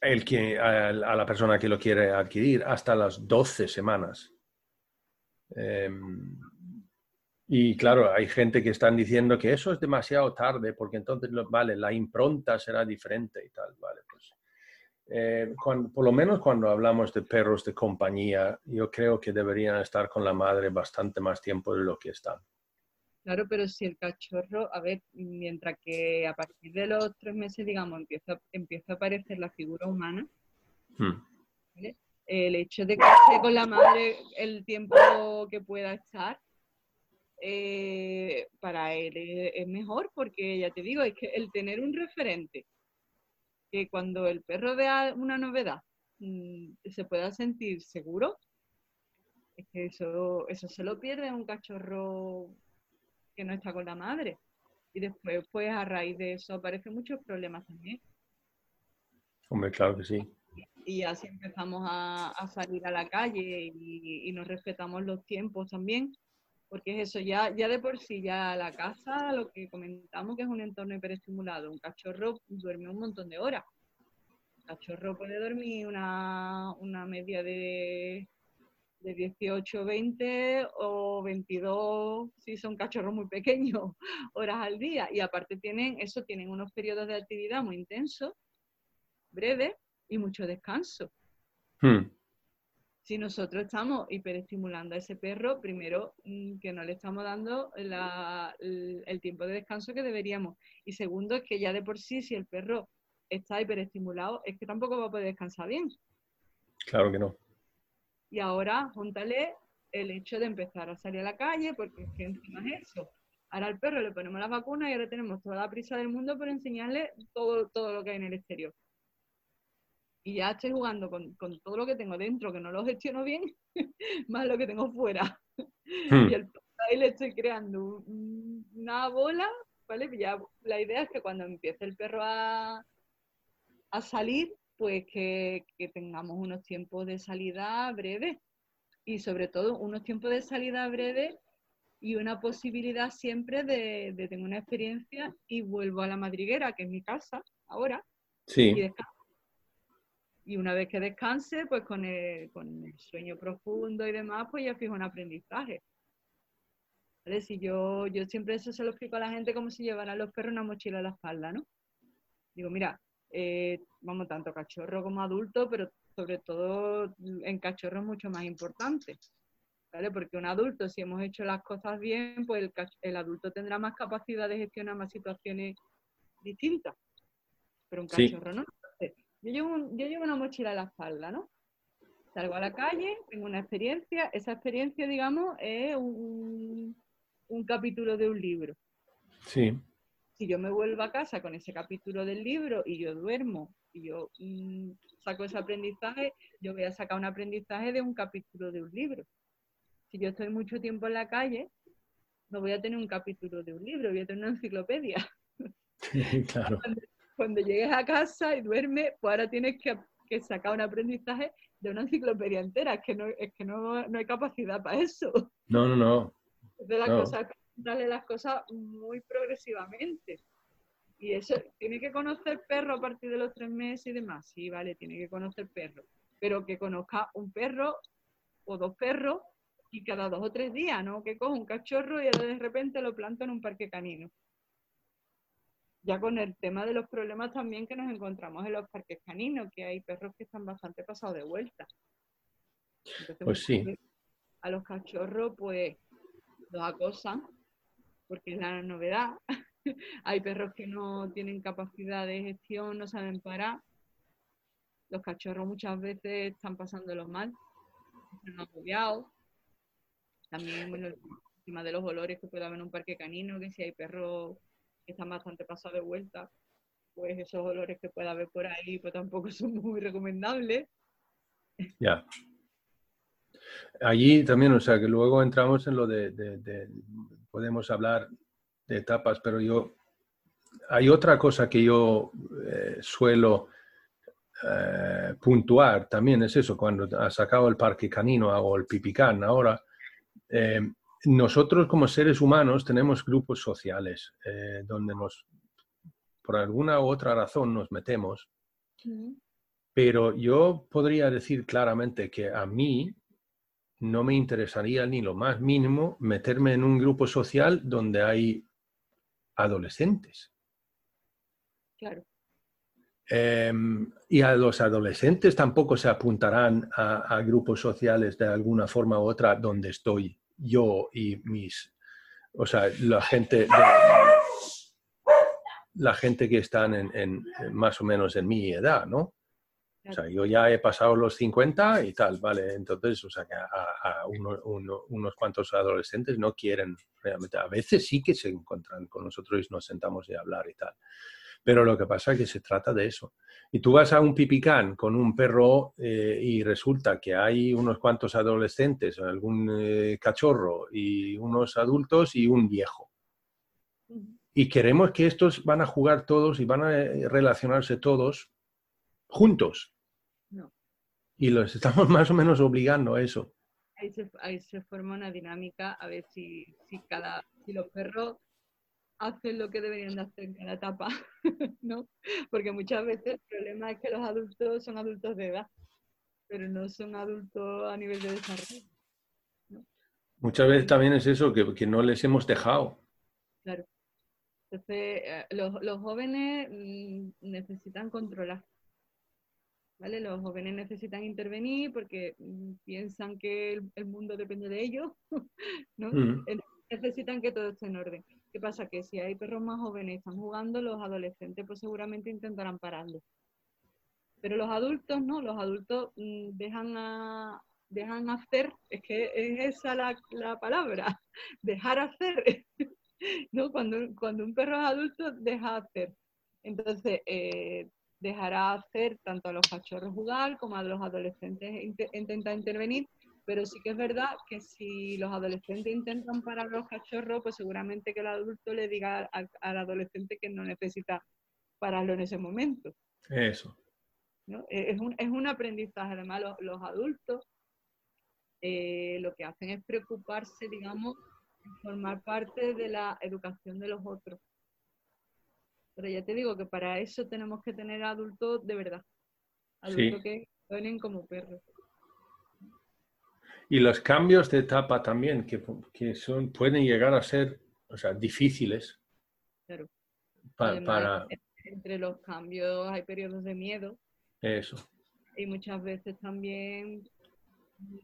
el que, a, la persona que lo quiere adquirir hasta las 12 semanas. Em, y claro, hay gente que están diciendo que eso es demasiado tarde porque entonces, vale, la impronta será diferente y tal, vale, pues eh, por lo menos cuando hablamos de perros de compañía, yo creo que deberían estar con la madre bastante más tiempo de lo que están.
Claro, pero si el cachorro, a ver, mientras que a partir de los tres meses, digamos, empieza, empieza a aparecer la figura humana, hmm. el hecho de que esté con la madre el tiempo que pueda estar, eh, para él es mejor porque, ya te digo, es que el tener un referente que cuando el perro vea una novedad mm, se pueda sentir seguro, Es que eso, eso se lo pierde un cachorro que no está con la madre. Y después, pues a raíz de eso aparecen muchos problemas también.
Hombre, claro que sí.
Y así empezamos a, salir a la calle y, y, nos respetamos los tiempos también, porque es eso, ya, ya de por sí, ya la casa, lo que comentamos que es un entorno hiperestimulado, un cachorro duerme un montón de horas. Un cachorro puede dormir una, una media de de 18, 20 o 22 si son cachorros muy pequeños, horas al día. Y aparte tienen, eso tienen unos periodos de actividad muy intensos, breves y mucho descanso. Hmm. Si nosotros estamos hiperestimulando a ese perro, primero mm, que no le estamos dando el tiempo de descanso que deberíamos. Y segundo es que ya de por sí, si el perro está hiperestimulado, es que tampoco va a poder descansar bien.
Claro que no.
Y ahora, júntale el hecho de empezar a salir a la calle, porque es que encima es eso. Ahora al perro le ponemos las vacunas y ahora tenemos toda la prisa del mundo por enseñarle todo, todo lo que hay en el exterior. Y ya estoy jugando con, todo lo que tengo dentro, que no lo gestiono bien, más lo que tengo fuera. Hmm. Y el, ahí le estoy creando una bola, ¿vale? Ya, la idea es que cuando empiece el perro a, a salir, pues que, tengamos unos tiempos de salida breves y sobre todo unos tiempos de salida breve y una posibilidad siempre de, tener una experiencia y vuelvo a la madriguera, que es mi casa ahora,
sí.
y, una vez que descanse, pues con el, sueño profundo y demás, pues ya fijo un aprendizaje. Si yo, yo siempre eso se lo explico a la gente como si llevaran los perros una mochila a la espalda, ¿no? Digo, mira, eh, vamos, tanto cachorro como adulto, pero sobre todo en cachorro es mucho más importante, ¿vale? Porque un adulto, si hemos hecho las cosas bien, pues el, adulto tendrá más capacidad de gestionar más situaciones distintas, pero un cachorro no. Yo llevo, yo llevo una mochila a la espalda, ¿no? Salgo a la calle, tengo una experiencia, esa experiencia, digamos, es un, un capítulo de un libro.
Sí
si yo me vuelvo a casa con ese capítulo del libro y yo duermo y yo mm, saco ese aprendizaje, yo voy a sacar un aprendizaje de un capítulo de un libro. Si yo estoy mucho tiempo en la calle, no voy a tener un capítulo de un libro, voy a tener una enciclopedia.
claro.
Cuando, llegues a casa y duermes, pues ahora tienes que, sacar un aprendizaje de una enciclopedia entera. Es que no, es que no, hay capacidad para eso.
No, no, no.
de las cosas darle las cosas muy progresivamente. Y eso, tiene que conocer perro a partir de los tres meses y demás. Sí, vale, tiene que conocer perro. Pero que conozca un perro o dos perros y cada dos o tres días, ¿no? Que coja un cachorro y de repente lo planta en un parque canino. Ya con el tema de los problemas también que nos encontramos en los parques caninos, que hay perros que están bastante pasados de vuelta.
pues sí.
A los cachorros, pues, los acosan porque es la novedad. Hay perros que no tienen capacidad de gestión, no saben parar. Los cachorros muchas veces están pasándolo mal, están agobiados. También, bueno, encima de los olores que puede haber en un parque canino, que si hay perros que están bastante pasados de vuelta, pues esos olores que pueda haber por ahí, pues tampoco son muy recomendables.
Ya. Allí también, o sea, que luego entramos en lo de podemos hablar de etapas, pero yo, hay otra cosa que yo eh, suelo eh, puntuar también, es eso, cuando ha sacado el parque canino o el pipicán ahora, eh, nosotros como seres humanos tenemos grupos sociales donde nos, por alguna u otra razón, nos metemos. Pero yo podría decir claramente que a mí no me interesaría ni lo más mínimo meterme en un grupo social donde hay adolescentes.
Claro.
Em, y a los adolescentes tampoco se apuntarán a, grupos sociales de alguna forma u otra donde estoy yo y mis, o sea, la gente, la gente que están en, más o menos en mi edad, ¿no? O sea, yo ya he pasado los 50 y tal, ¿vale? Entonces, o sea, que a, unos cuantos adolescentes no quieren realmente. A veces sí que se encuentran con nosotros y nos sentamos a hablar y tal. Pero lo que pasa es que se trata de eso. Y tú vas a un pipicán con un perro eh, y resulta que hay unos cuantos adolescentes, algún eh, cachorro y unos adultos y un viejo. Y queremos que estos van a jugar todos y van a eh, relacionarse todos juntos. Y los estamos más o menos obligando a eso.
Ahí se, forma una dinámica a ver si, si, cada, si los perros hacen lo que deberían de hacer en cada etapa, ¿no? Porque muchas veces el problema es que los adultos son adultos de edad, pero no son adultos a nivel de desarrollo.
Muchas veces también es eso, que, que no les hemos dejado.
Claro. Entonces, eh, los, los jóvenes mm, necesitan controlar. ¿Vale? Los jóvenes necesitan intervenir porque mm, piensan que el, mundo depende de ellos, ¿no? Mm. Necesitan que todo esté en orden. ¿Qué pasa? Que si hay perros más jóvenes y están jugando, los adolescentes pues seguramente intentarán pararlo. Pero los adultos no, los adultos mm, dejan, dejan hacer, es que es esa la, la palabra, dejar hacer. ¿no? Cuando, cuando un perro es adulto, deja hacer. Entonces, eh, dejará hacer tanto a los cachorros jugar como a los adolescentes intenta intervenir pero sí que es verdad que si los adolescentes intentan parar los cachorros, pues seguramente que el adulto le diga al, adolescente que no necesita pararlo en ese momento.
Eso.
E, es, un, es un aprendizaje. Además, los, adultos eh, lo que hacen es preocuparse, digamos, en formar parte de la educación de los otros. Pero ya te digo que para eso tenemos que tener adultos de verdad. Adultos que suenen como perros.
Y los cambios de etapa también, que, que son, pueden llegar a ser o sea, difíciles.
Claro. para... Entre los cambios hay periodos de miedo.
Eso.
Y muchas veces también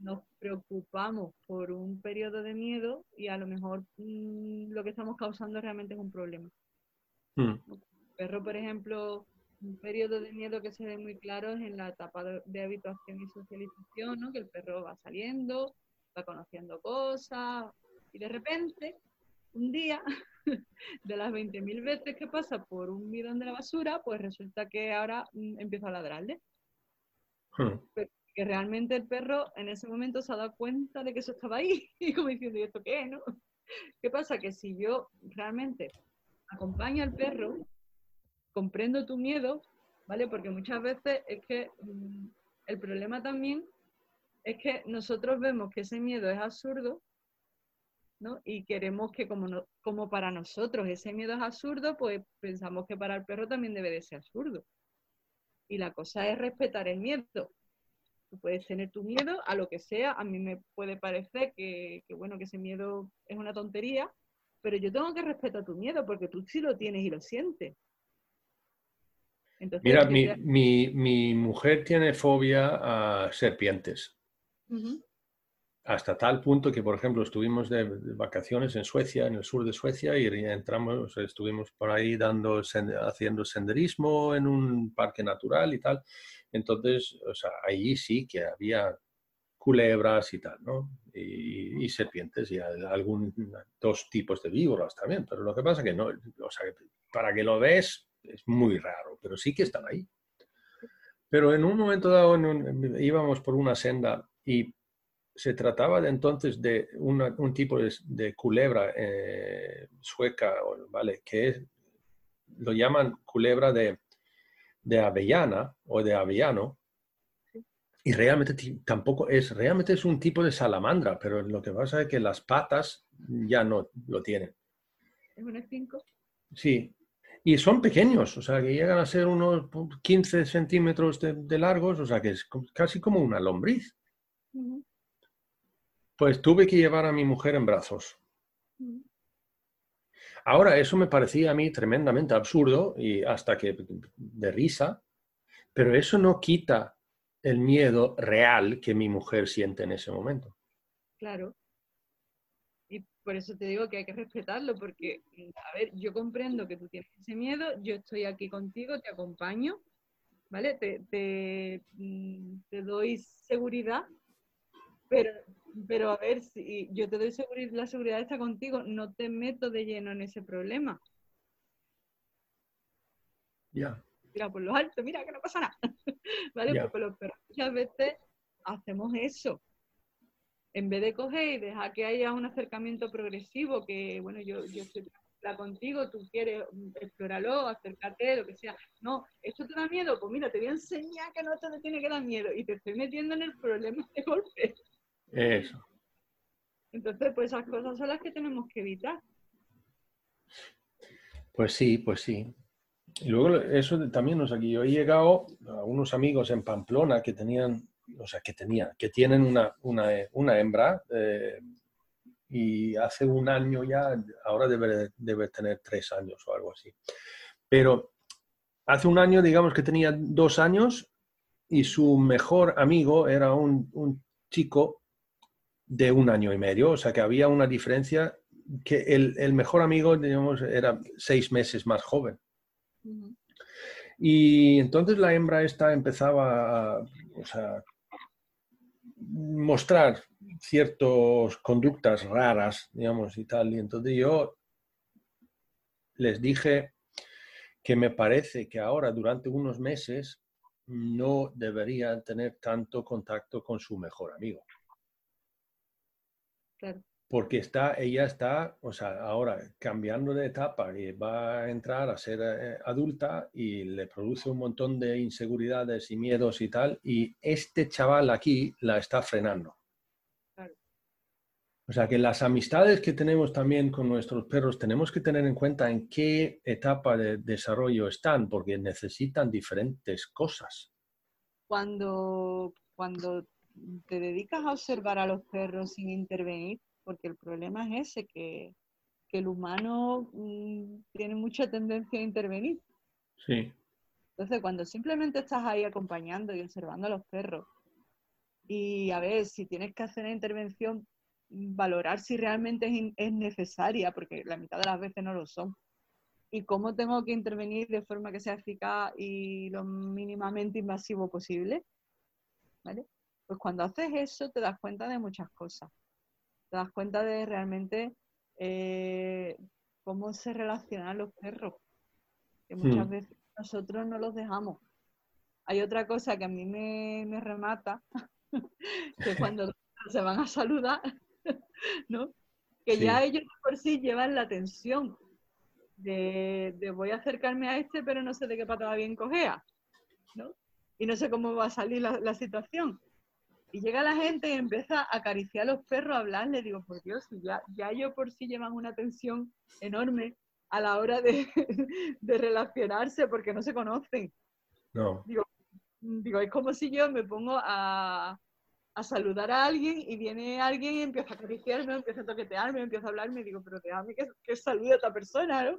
nos preocupamos por un periodo de miedo y a lo mejor mm, lo que estamos causando realmente es un problema. El perro, por ejemplo, un periodo de miedo que se ve muy claro es en la etapa de, habituación y socialización, ¿no? que el perro va saliendo, va conociendo cosas y de repente, un día, de las 20.000 veces que pasa por un bidón de la basura, pues resulta que ahora mm, empieza a ladrarle. Hmm. que realmente el perro en ese momento se ha dado cuenta de que eso estaba ahí y como diciendo, ¿y esto qué? ¿no? ¿Qué pasa? Que si yo realmente acompaño al perro comprendo tu miedo, ¿vale? Porque muchas veces es que mm, el problema también es que nosotros vemos que ese miedo es absurdo, ¿no? Y queremos que como, como para nosotros ese miedo es absurdo, pues pensamos que para el perro también debe de ser absurdo. Y la cosa es respetar el miedo. Tú puedes tener tu miedo a lo que sea. A mí me puede parecer que, bueno, que ese miedo es una tontería, pero yo tengo que respetar tu miedo porque tú sí lo tienes y lo sientes.
Mira, mi, mujer tiene fobia a serpientes. Hasta tal punto que, por ejemplo, estuvimos de, vacaciones en Suecia, en el sur de Suecia, y entramos, estuvimos por ahí dando, haciendo senderismo en un parque natural y tal. Entonces, o sea, ahí sí que había culebras y tal, ¿no? Y, serpientes y algún, dos tipos de víboras también. Pero lo que pasa es que no, o sea, para que lo ves, es muy raro, pero sí que están ahí. Pero en un momento dado íbamos por una senda y se trataba de entonces de un tipo de, culebra eh, sueca, ¿vale? Que lo llaman culebra de, de avellana o de avellano. Y realmente tampoco es, realmente es un tipo de salamandra, pero lo que pasa es que las patas ya no lo tienen.
¿Es un esfinco?
Sí, y son pequeños, o sea, que llegan a ser unos 15 centímetros de, largos, o sea, que es casi como una lombriz. Pues tuve que llevar a mi mujer en brazos. Ahora, eso me parecía a mí tremendamente absurdo y hasta que de risa, pero eso no quita el miedo real que mi mujer siente en ese momento.
Claro por eso te digo que hay que respetarlo, porque, a ver, yo comprendo que tú tienes ese miedo, yo estoy aquí contigo, te acompaño, ¿vale? Te, te, mm, doy seguridad, pero, pero a ver, si yo te doy seguridad, la seguridad está contigo, no te meto de lleno en ese problema.
Ya.
tira por lo alto, mira que no pasa nada. ¿Vale?
Ya.
Porque los perros muchas veces hacemos eso. En vez de coger y dejar que haya un acercamiento progresivo, que bueno, yo, yo estoy contigo, tú quieres explóralo, acércate, lo que sea. No, esto te da miedo, pues mira, te voy a enseñar que no te tiene que dar miedo y te estoy metiendo en el problema de golpe.
Eso.
Entonces, pues esas cosas son las que tenemos que evitar.
Pues sí, pues sí. Y luego eso también, o sea, que yo he llegado a unos amigos en Pamplona que tenían, o sea, que tenían, que tienen una, una, una hembra eh, y hace un año ya, ahora debe, debe tener tres años o algo así. Pero hace un año, digamos que tenía dos años y su mejor amigo era un, un chico de un año y medio, o sea que había una diferencia que el, el mejor amigo, digamos, era seis meses más joven. Y entonces la hembra esta empezaba a o sea, mostrar ciertas conductas raras, digamos, y tal. Y entonces yo les dije que me parece que ahora, durante unos meses, no debería tener tanto contacto con su mejor amigo.
Claro.
Porque está, ella está, o sea, ahora cambiando de etapa y va a entrar a ser eh, adulta y le produce un montón de inseguridades y miedos y tal, y este chaval aquí la está frenando.
Claro.
O sea que las amistades que tenemos también con nuestros perros tenemos que tener en cuenta en qué etapa de desarrollo están, porque necesitan diferentes cosas.
Cuando, cuando te dedicas a observar a los perros sin intervenir, porque el problema es ese, que, que el humano mm, tiene mucha tendencia a intervenir.
Sí,
Entonces, cuando simplemente estás ahí acompañando y observando a los perros, y a ver si tienes que hacer una intervención, valorar si realmente es, es necesaria, porque la mitad de las veces no lo son, y cómo tengo que intervenir de forma que sea eficaz y lo mínimamente invasivo posible, ¿vale? Pues cuando haces eso te das cuenta de muchas cosas. Te das cuenta de realmente eh, cómo se relacionan los perros, que muchas
Hmm.
veces nosotros no los dejamos. Hay otra cosa que a mí me, me remata, que cuando se van a saludar, ¿no? Que
Sí.
ya ellos por sí llevan la tensión de, de voy a acercarme a este, pero no sé de qué pata va bien cojea, ¿no? Y no sé cómo va a salir la, la situación. Y llega la gente y empieza a acariciar a los perros, a hablarle, digo, por Dios, ya, ya ellos por sí llevan una tensión enorme a la hora de, de relacionarse porque no se conocen.
no,
Digo, es como si yo me pongo a, a saludar a alguien y viene alguien y empieza a acariciarme, empieza a toquetearme, empieza a hablarme, digo, pero déjame que, que salude a esta persona, ¿no?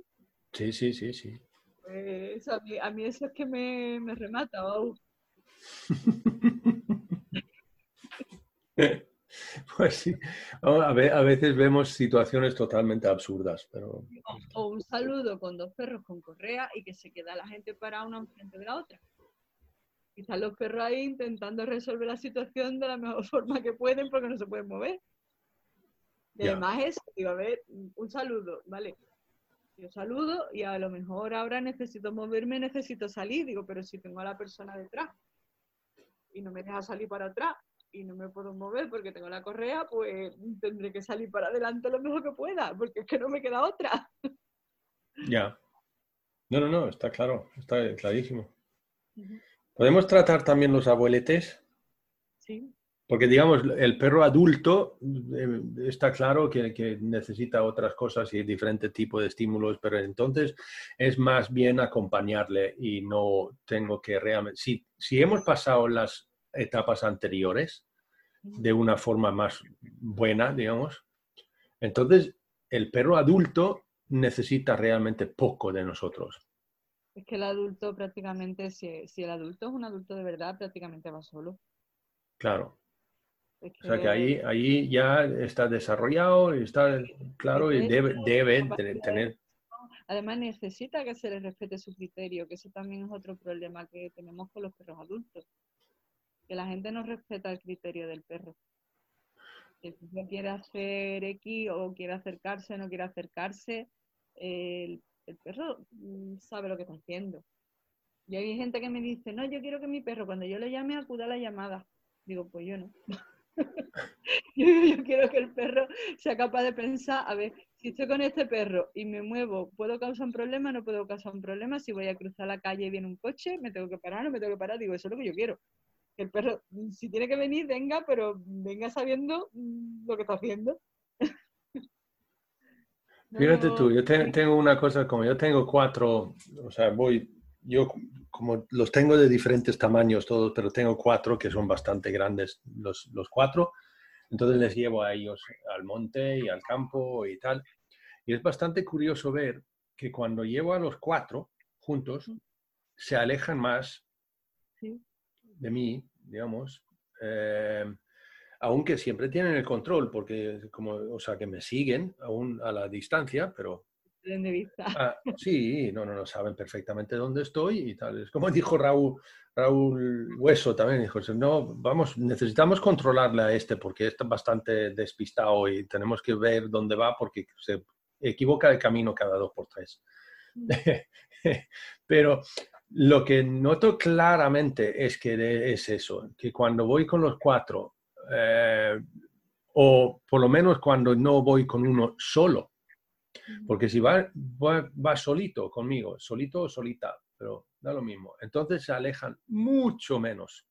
sí, sí, sí, sí.
Pues eso, a, mí, a mí eso es que me, me remata. wow.
Pues sí, a ve- a veces vemos situaciones totalmente absurdas, pero
O, un saludo con dos perros con correa y que se queda la gente parada una enfrente de la otra. Están los perros ahí intentando resolver la situación de la mejor forma que pueden porque no se pueden mover. Y además eso, digo, a ver, un saludo, ¿vale? Yo saludo y a lo mejor ahora necesito moverme, necesito salir, digo, pero si tengo a la persona detrás y no me deja salir para atrás y no me puedo mover porque tengo la correa, pues tendré que salir para adelante lo mejor que pueda, porque es que no me queda otra.
ya. No, no, no, está claro, está clarísimo. Podemos tratar también los abueletes,
Sí,
porque digamos, el perro adulto eh, está claro que, que necesita otras cosas y diferente tipo de estímulos, pero entonces es más bien acompañarle y no tengo que realmente... Si, si hemos pasado las etapas anteriores de una forma más buena, digamos, entonces el perro adulto necesita realmente poco de nosotros.
es que el adulto prácticamente, si, si el adulto es un adulto de verdad, prácticamente va solo.
Claro.
Es
O sea que ahí, ahí ya está desarrollado y está claro y debe, debe de tener...
Además necesita que se le respete su criterio, que eso también es otro problema que tenemos con los perros adultos. Que la gente no respeta el criterio del perro. El perro quiere hacer X o quiere acercarse o no quiere acercarse, el, perro mm, sabe lo que está haciendo. Y hay gente que me dice, no, yo quiero que mi perro cuando yo le llame acuda a la llamada. Digo, pues yo no. yo, yo quiero que el perro sea capaz de pensar, a ver, si estoy con este perro y me muevo, ¿puedo causar un problema? No puedo causar un problema. Si voy a cruzar la calle y viene un coche, me tengo que parar, no me tengo que parar. Digo, eso es lo que yo quiero. Que el perro, si tiene que venir, venga, pero venga sabiendo mm, lo que está haciendo.
Fíjate tú, yo tengo una cosa, como yo tengo cuatro, o sea, voy, yo como los tengo de diferentes tamaños todos, pero tengo cuatro que son bastante grandes los, los cuatro, entonces les llevo a ellos al monte y al campo y tal. Y es bastante curioso ver que cuando llevo a los cuatro juntos, se alejan más de mí, digamos, eh, aunque siempre tienen el control, porque como, o sea, que me siguen aún a la distancia, pero...
De vista.
Ah, sí, no, no, no, saben perfectamente dónde estoy y tal. Es como dijo Raúl, Raúl Hueso también, dijo, no, vamos, necesitamos controlarle a este porque está bastante despistado y tenemos que ver dónde va porque se equivoca el camino cada dos por tres. Mm. pero lo que noto claramente es que es eso, que cuando voy con los cuatro eh, o por lo menos cuando no voy con uno solo. Porque si va, va, solito conmigo, solito o solita, pero da lo mismo. Entonces se alejan mucho menos.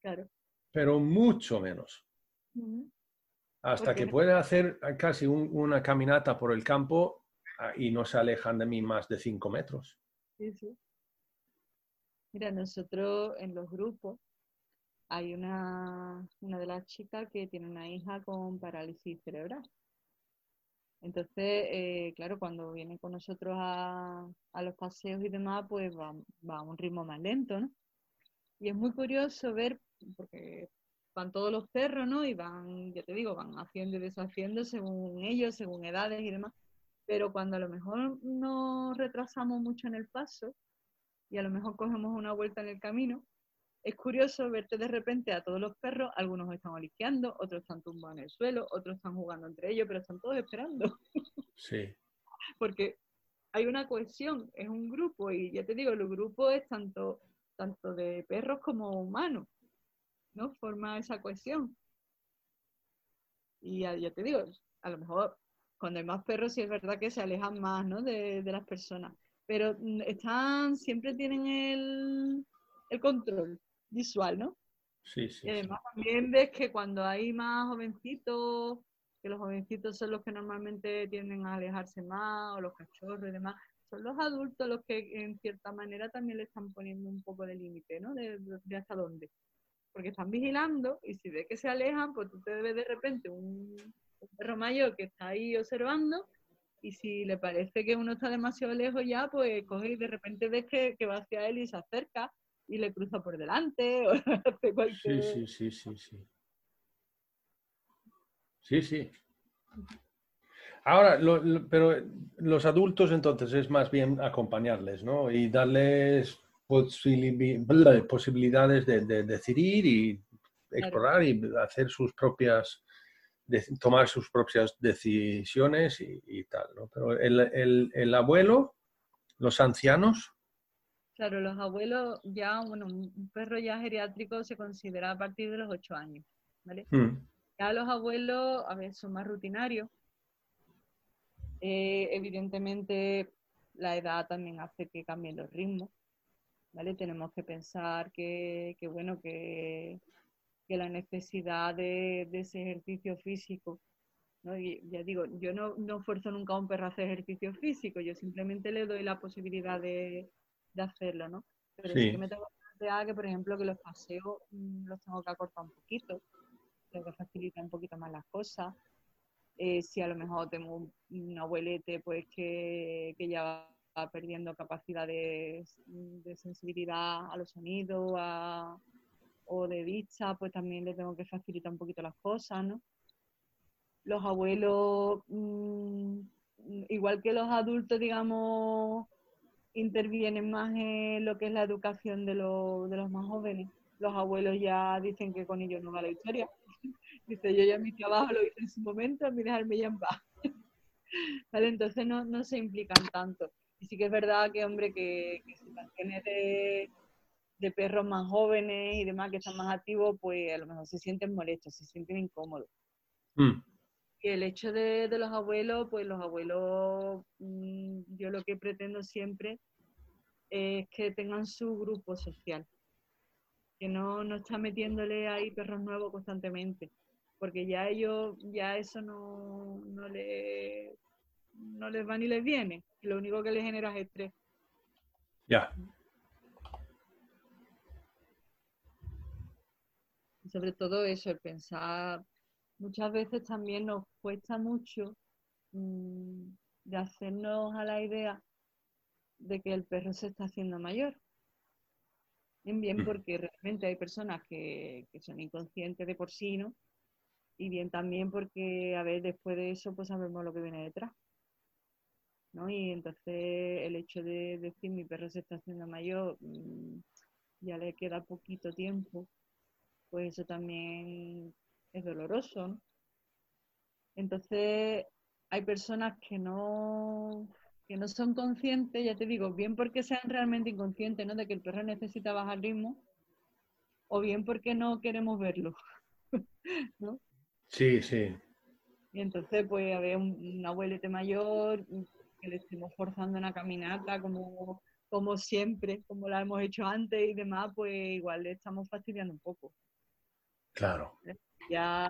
Claro.
Pero mucho menos. Hasta que pueden hacer casi una caminata por el campo ah, y no se alejan de mí más de cinco metros.
Sí, sí. Mira, nosotros en los grupos hay una, una de las chicas que tiene una hija con parálisis cerebral. Entonces, eh, claro, cuando viene con nosotros a, los paseos y demás, pues va, a un ritmo más lento, ¿no? Y es muy curioso ver, porque van todos los perros, ¿no? Y van, ya te digo, van haciendo y deshaciendo según ellos, según edades y demás. Pero cuando a lo mejor nos retrasamos mucho en el paso y a lo mejor cogemos una vuelta en el camino, es curioso verte de repente a todos los perros, algunos están olisqueando, otros están tumbados en el suelo, otros están jugando entre ellos, pero están todos esperando.
Sí.
Porque hay una cohesión, es un grupo, y ya te digo, el grupo es tanto, tanto de perros como humanos, ¿no? Forma esa cohesión. Y ya, te digo, a lo mejor cuando hay más perros sí es verdad que se alejan más, ¿no? De, de las personas. Pero están, siempre tienen el, el control visual, ¿no?
Sí, sí.
Y además también ves que cuando hay más jovencitos, que los jovencitos son los que normalmente tienden a alejarse más, o los cachorros y demás, son los adultos los que en cierta manera también le están poniendo un poco de límite, ¿no? De, hasta dónde. Porque están vigilando y si ves que se alejan, pues tú te ves de repente un, perro mayor que está ahí observando y si le parece que uno está demasiado lejos ya, pues coge y de repente ves que, que va hacia él y se acerca y le cruza por delante o hace cualquier...
Sí, sí, sí, sí, sí. Sí, sí. Ahora, pero los adultos entonces es más bien acompañarles, ¿no? Y darles posibilidades de, decidir y explorar y hacer sus propias, tomar sus propias decisiones y, tal, ¿no? Pero el, el abuelo, los ancianos,
Claro, los abuelos ya, bueno, un perro ya geriátrico se considera a partir de los ocho años, ¿vale? Hmm. Ya los abuelos, a ver, son más rutinarios. Eh, evidentemente, la edad también hace que cambien los ritmos, ¿vale? Tenemos que pensar que, bueno, que, la necesidad de, ese ejercicio físico ¿no? Y ya digo, yo no, no fuerzo nunca a un perro a hacer ejercicio físico, yo simplemente le doy la posibilidad de, de hacerlo, ¿no? Pero sí. que me tengo que plantear que, por ejemplo, que los paseos mm, los tengo que acortar un poquito, tengo que facilitar un poquito más las cosas. Eh, si a lo mejor tengo un, abuelete pues que, ya va perdiendo capacidad de, sensibilidad a los sonidos o de vista, pues también le tengo que facilitar un poquito las cosas, ¿no? Los abuelos, mm, igual que los adultos, digamos, intervienen más en lo que es la educación de, de los más jóvenes. Los abuelos ya dicen que con ellos no va la historia. Dice, yo ya mi trabajo lo hice en su momento, a mí dejarme ya en paz. ¿Vale? Entonces no, no se implican tanto. Y sí que es verdad que, hombre, que, que si mantienes de, de perros más jóvenes y demás que están más activos, pues a lo mejor se sienten molestos, se sienten incómodos.
Mm,
Y el hecho de, de los abuelos, pues los abuelos, mm, yo lo que pretendo siempre es que tengan su grupo social, que no, no está metiéndole ahí perros nuevos constantemente, porque ya ellos, ya eso no, no, le, no les va ni les viene, lo único que les genera es estrés.
ya.
Sobre todo eso, el pensar, muchas veces también nos cuesta mucho mm, de hacernos a la idea de que el perro se está haciendo mayor. Bien, bien
Ujú.
porque realmente hay personas que, que son inconscientes de por sí, ¿no? Y bien también porque, a ver, después de eso, pues sabemos lo que viene detrás. ¿no? Y entonces el hecho de decir mi perro se está haciendo mayor, mm, ya le queda poquito tiempo, pues eso también es doloroso. Entonces hay personas que no, que no son conscientes, ya te digo, bien porque sean realmente inconscientes, ¿no? De que el perro necesita bajar ritmo, o bien porque no queremos verlo, ¿no?
Sí, sí.
Y entonces, pues, a ver, un, un abuelete mayor que le estemos forzando una caminata como, como siempre, como la hemos hecho antes y demás, pues igual le estamos fastidiando un poco.
Claro.
Ya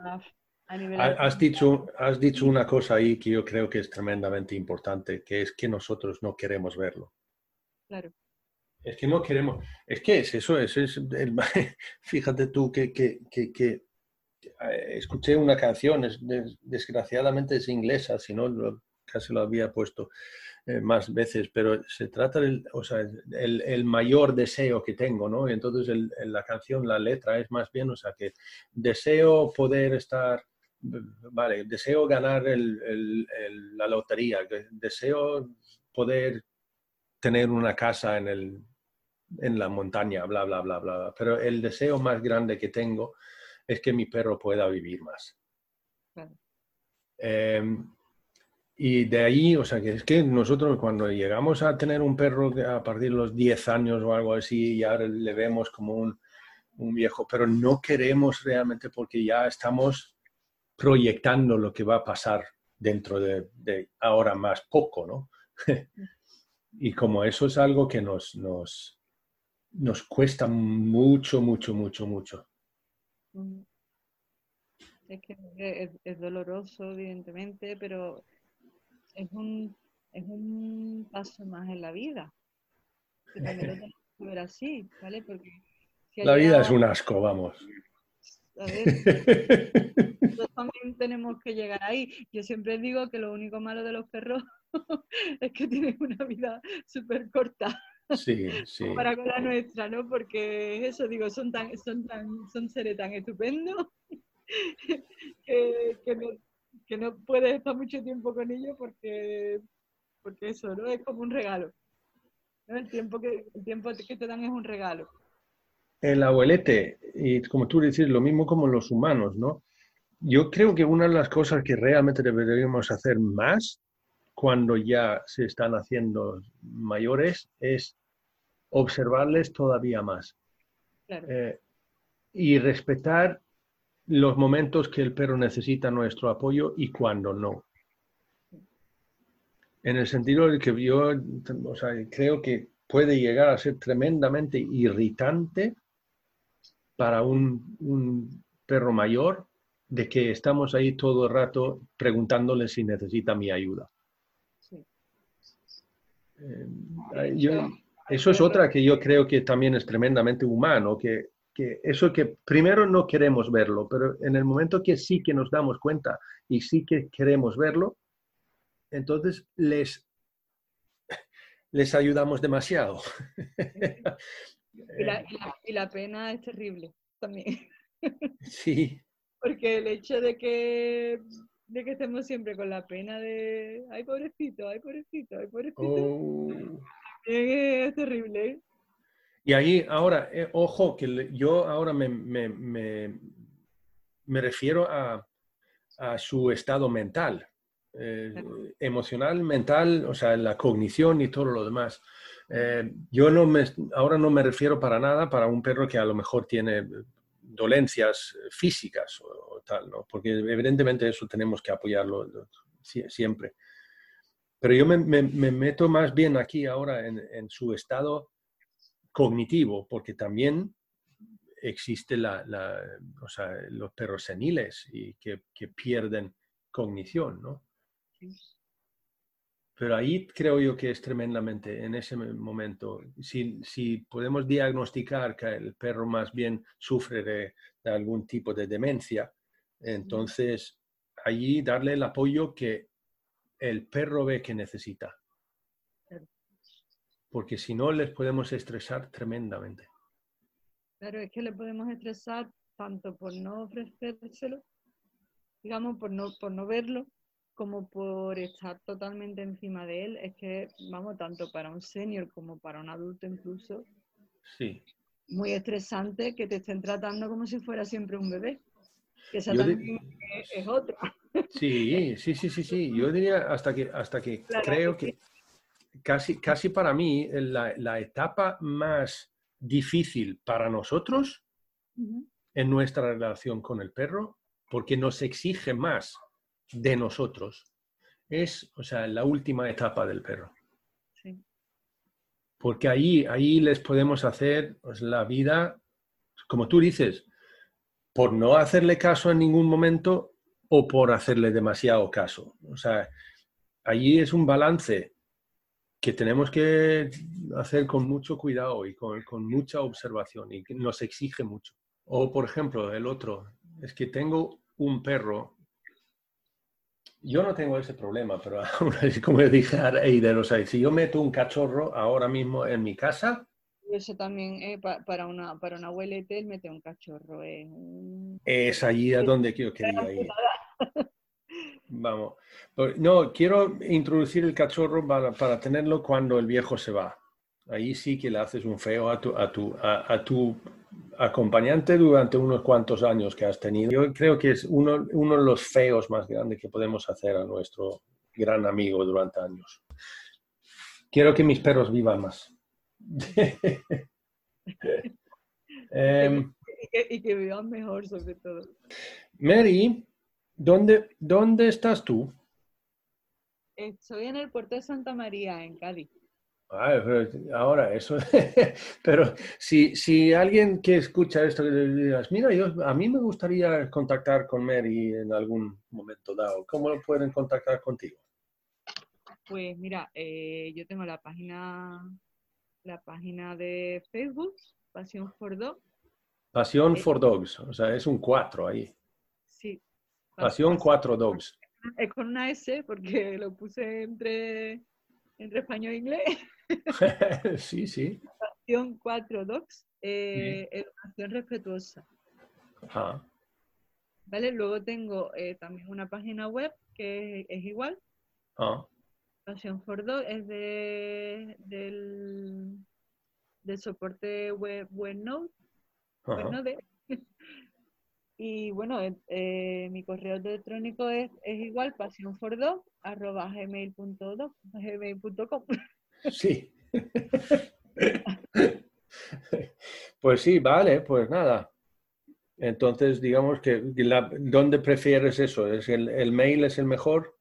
a nivel...
Ha- Has dicho, has dicho una cosa ahí que yo creo que es tremendamente importante, que es que nosotros no queremos verlo.
Claro,
Es que no queremos. Es que es eso, es, es el- fíjate tú que, que, que, que, eh, escuché una canción, es, des- desgraciadamente es inglesa, si no casi lo había puesto eh, más veces, pero se trata del, o sea, el, el mayor deseo que tengo, ¿no? Y entonces el- la canción, la letra es más bien, o sea, que deseo poder estar, vale, deseo ganar el- el- la lotería, deseo poder tener una casa en, el, en la montaña, bla, bla, bla, bla, bla. Pero el deseo más grande que tengo es que mi perro pueda vivir más.
claro.
Eh, y de ahí, o sea, que es que nosotros cuando llegamos a tener un perro a partir de los 10 años o algo así, ya le vemos como un, un viejo, pero no queremos realmente porque ya estamos proyectando lo que va a pasar dentro de, ahora más poco, ¿no? y como eso es algo que nos, nos, nos cuesta mucho, mucho, mucho, mucho.
Mm. Es que es doloroso, evidentemente, pero es un, es un paso más en la vida. Que también lo tenemos que ver así, ¿vale? Porque si ha
La vida es un asco, vamos.
a ver, nosotros también tenemos que llegar ahí. Yo siempre digo que lo único malo de los perros es que tienen una vida súper corta
Sí, sí.
para con la nuestra, ¿no? Porque eso, digo, son tan, son tan, son seres tan estupendos que, que no, que no puedes estar mucho tiempo con ellos porque, porque eso, ¿no? Es como un regalo. ¿no? El tiempo que, el tiempo que te dan es un regalo.
El abuelete, y como tú dices, lo mismo como los humanos, ¿no? Yo creo que una de las cosas que realmente deberíamos hacer más cuando ya se están haciendo mayores es observarles todavía más
Claro.
eh, y respetar los momentos que el perro necesita nuestro apoyo y cuando no. En el sentido de que yo o sea, creo que puede llegar a ser tremendamente irritante para un, un perro mayor de que estamos ahí todo el rato preguntándole si necesita mi ayuda.
Sí.
Eh, yo- eso es otra que yo creo que también es tremendamente humano, que, que eso que primero no queremos verlo, pero en el momento que sí que nos damos cuenta y sí que queremos verlo, entonces les, les ayudamos demasiado.
Y la, y la- y la pena es terrible también.
Sí,
Porque el hecho de que, de que estemos siempre con la pena de, ay pobrecito, ay pobrecito, ay pobrecito,
Oh.
es terrible.
Y ahí ahora, eh, ojo, que yo ahora me, me- me- refiero a, a su estado mental. eh, emocional, mental, o sea, la cognición y todo lo demás. Eh, yo no me, ahora no me refiero para nada para un perro que a lo mejor tiene dolencias físicas o, tal, ¿no? Porque evidentemente eso tenemos que apoyarlo siempre. Pero yo me, meto más bien aquí ahora en, su estado cognitivo, porque también existe la, o sea, los perros seniles y que, que pierden cognición, ¿no? Pero ahí creo yo que es tremendamente, en ese momento, si, si podemos diagnosticar que el perro más bien sufre de, algún tipo de demencia, entonces allí darle el apoyo que el perro ve que necesita. Porque si no, les podemos estresar tremendamente.
Claro, es que le podemos estresar tanto por no ofrecérselo, digamos, por no, por no verlo, como por estar totalmente encima de él, es que, vamos, tanto para un senior como para un adulto incluso,
sí.
muy estresante que te estén tratando como si fuera siempre un bebé. Que esa también es, otra.
Sí, sí, sí, sí, sí. Yo diría hasta que, hasta que creo que, casi, casi para mí la, la, etapa más difícil para nosotros en nuestra relación con el perro, porque nos exige más de nosotros es, o sea, la última etapa del perro. Porque ahí, ahí les podemos hacer pues, la vida, como tú dices, por no hacerle caso en ningún momento o por hacerle demasiado caso. O sea, allí es un balance que tenemos que hacer con mucho cuidado y con, con mucha observación y que nos exige mucho. O, por ejemplo, el otro, es que tengo un perro yo no tengo ese problema, pero como le dije a Eider, o sea, si yo meto un cachorro ahora mismo en mi casa...
Eso también eh, para, una, para una abuelete, él mete un cachorro.
Es allí a donde yo quería ir. Vamos. Pues, no, quiero introducir el cachorro para, para, tenerlo cuando el viejo se va. Ahí sí que le haces un feo a tu, a tu, a tu acompañante durante unos cuantos años que has tenido. Yo creo que es uno, uno de los feos más grandes que podemos hacer a nuestro gran amigo durante años. Quiero que mis perros vivan más.
Em, y, que, vivan mejor, sobre todo.
Mary, ¿dónde, ¿dónde estás tú?
Estoy en el puerto de Santa María, en Cádiz
ahora, eso. pero si, si alguien que escucha esto le digas, mira, yo, a mí me gustaría contactar con Mary en algún momento dado, ¿cómo lo pueden contactar contigo?
Pues mira, eh, yo tengo la página, la página de Facebook, Pasión for Dogs.
Pasión for Dogs, o sea, es un 4 ahí.
Sí.
Pasión 4 Dogs.
Es con una S porque lo puse entre, entre español e inglés.
sí, sí.
Educación 4 docs, eh, educación respetuosa. ¿Vale? Luego tengo eh, también una página web que es, igual. Ah. Pasión for Dogs es de, del, del soporte web WebNode. Y bueno, eh, mi correo electrónico es, es igual, gmail.com
Sí. Pues sí, vale, pues nada. Entonces, digamos que, la, ¿dónde prefieres eso? ¿Es el, mail es el mejor?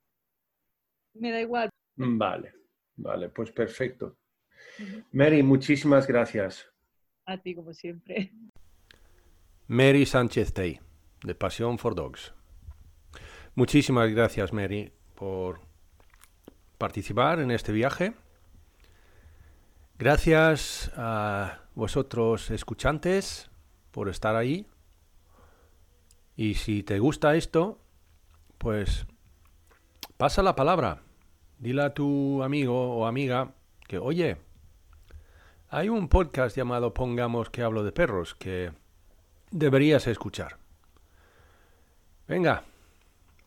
Me da igual.
Mm, vale, vale, pues perfecto. Mary, muchísimas gracias.
A ti, como siempre.
Mary Sánchez Tay, de Pasión for Dogs. Muchísimas gracias, Mary, por participar en este viaje. Gracias a vosotros escuchantes por estar ahí. Y si te gusta esto, pues pasa la palabra. Dile a tu amigo o amiga que, oye, hay un podcast llamado Pongamos que hablo de perros que deberías escuchar. Venga,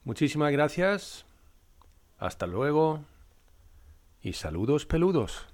muchísimas gracias. Hasta luego. Y saludos peludos.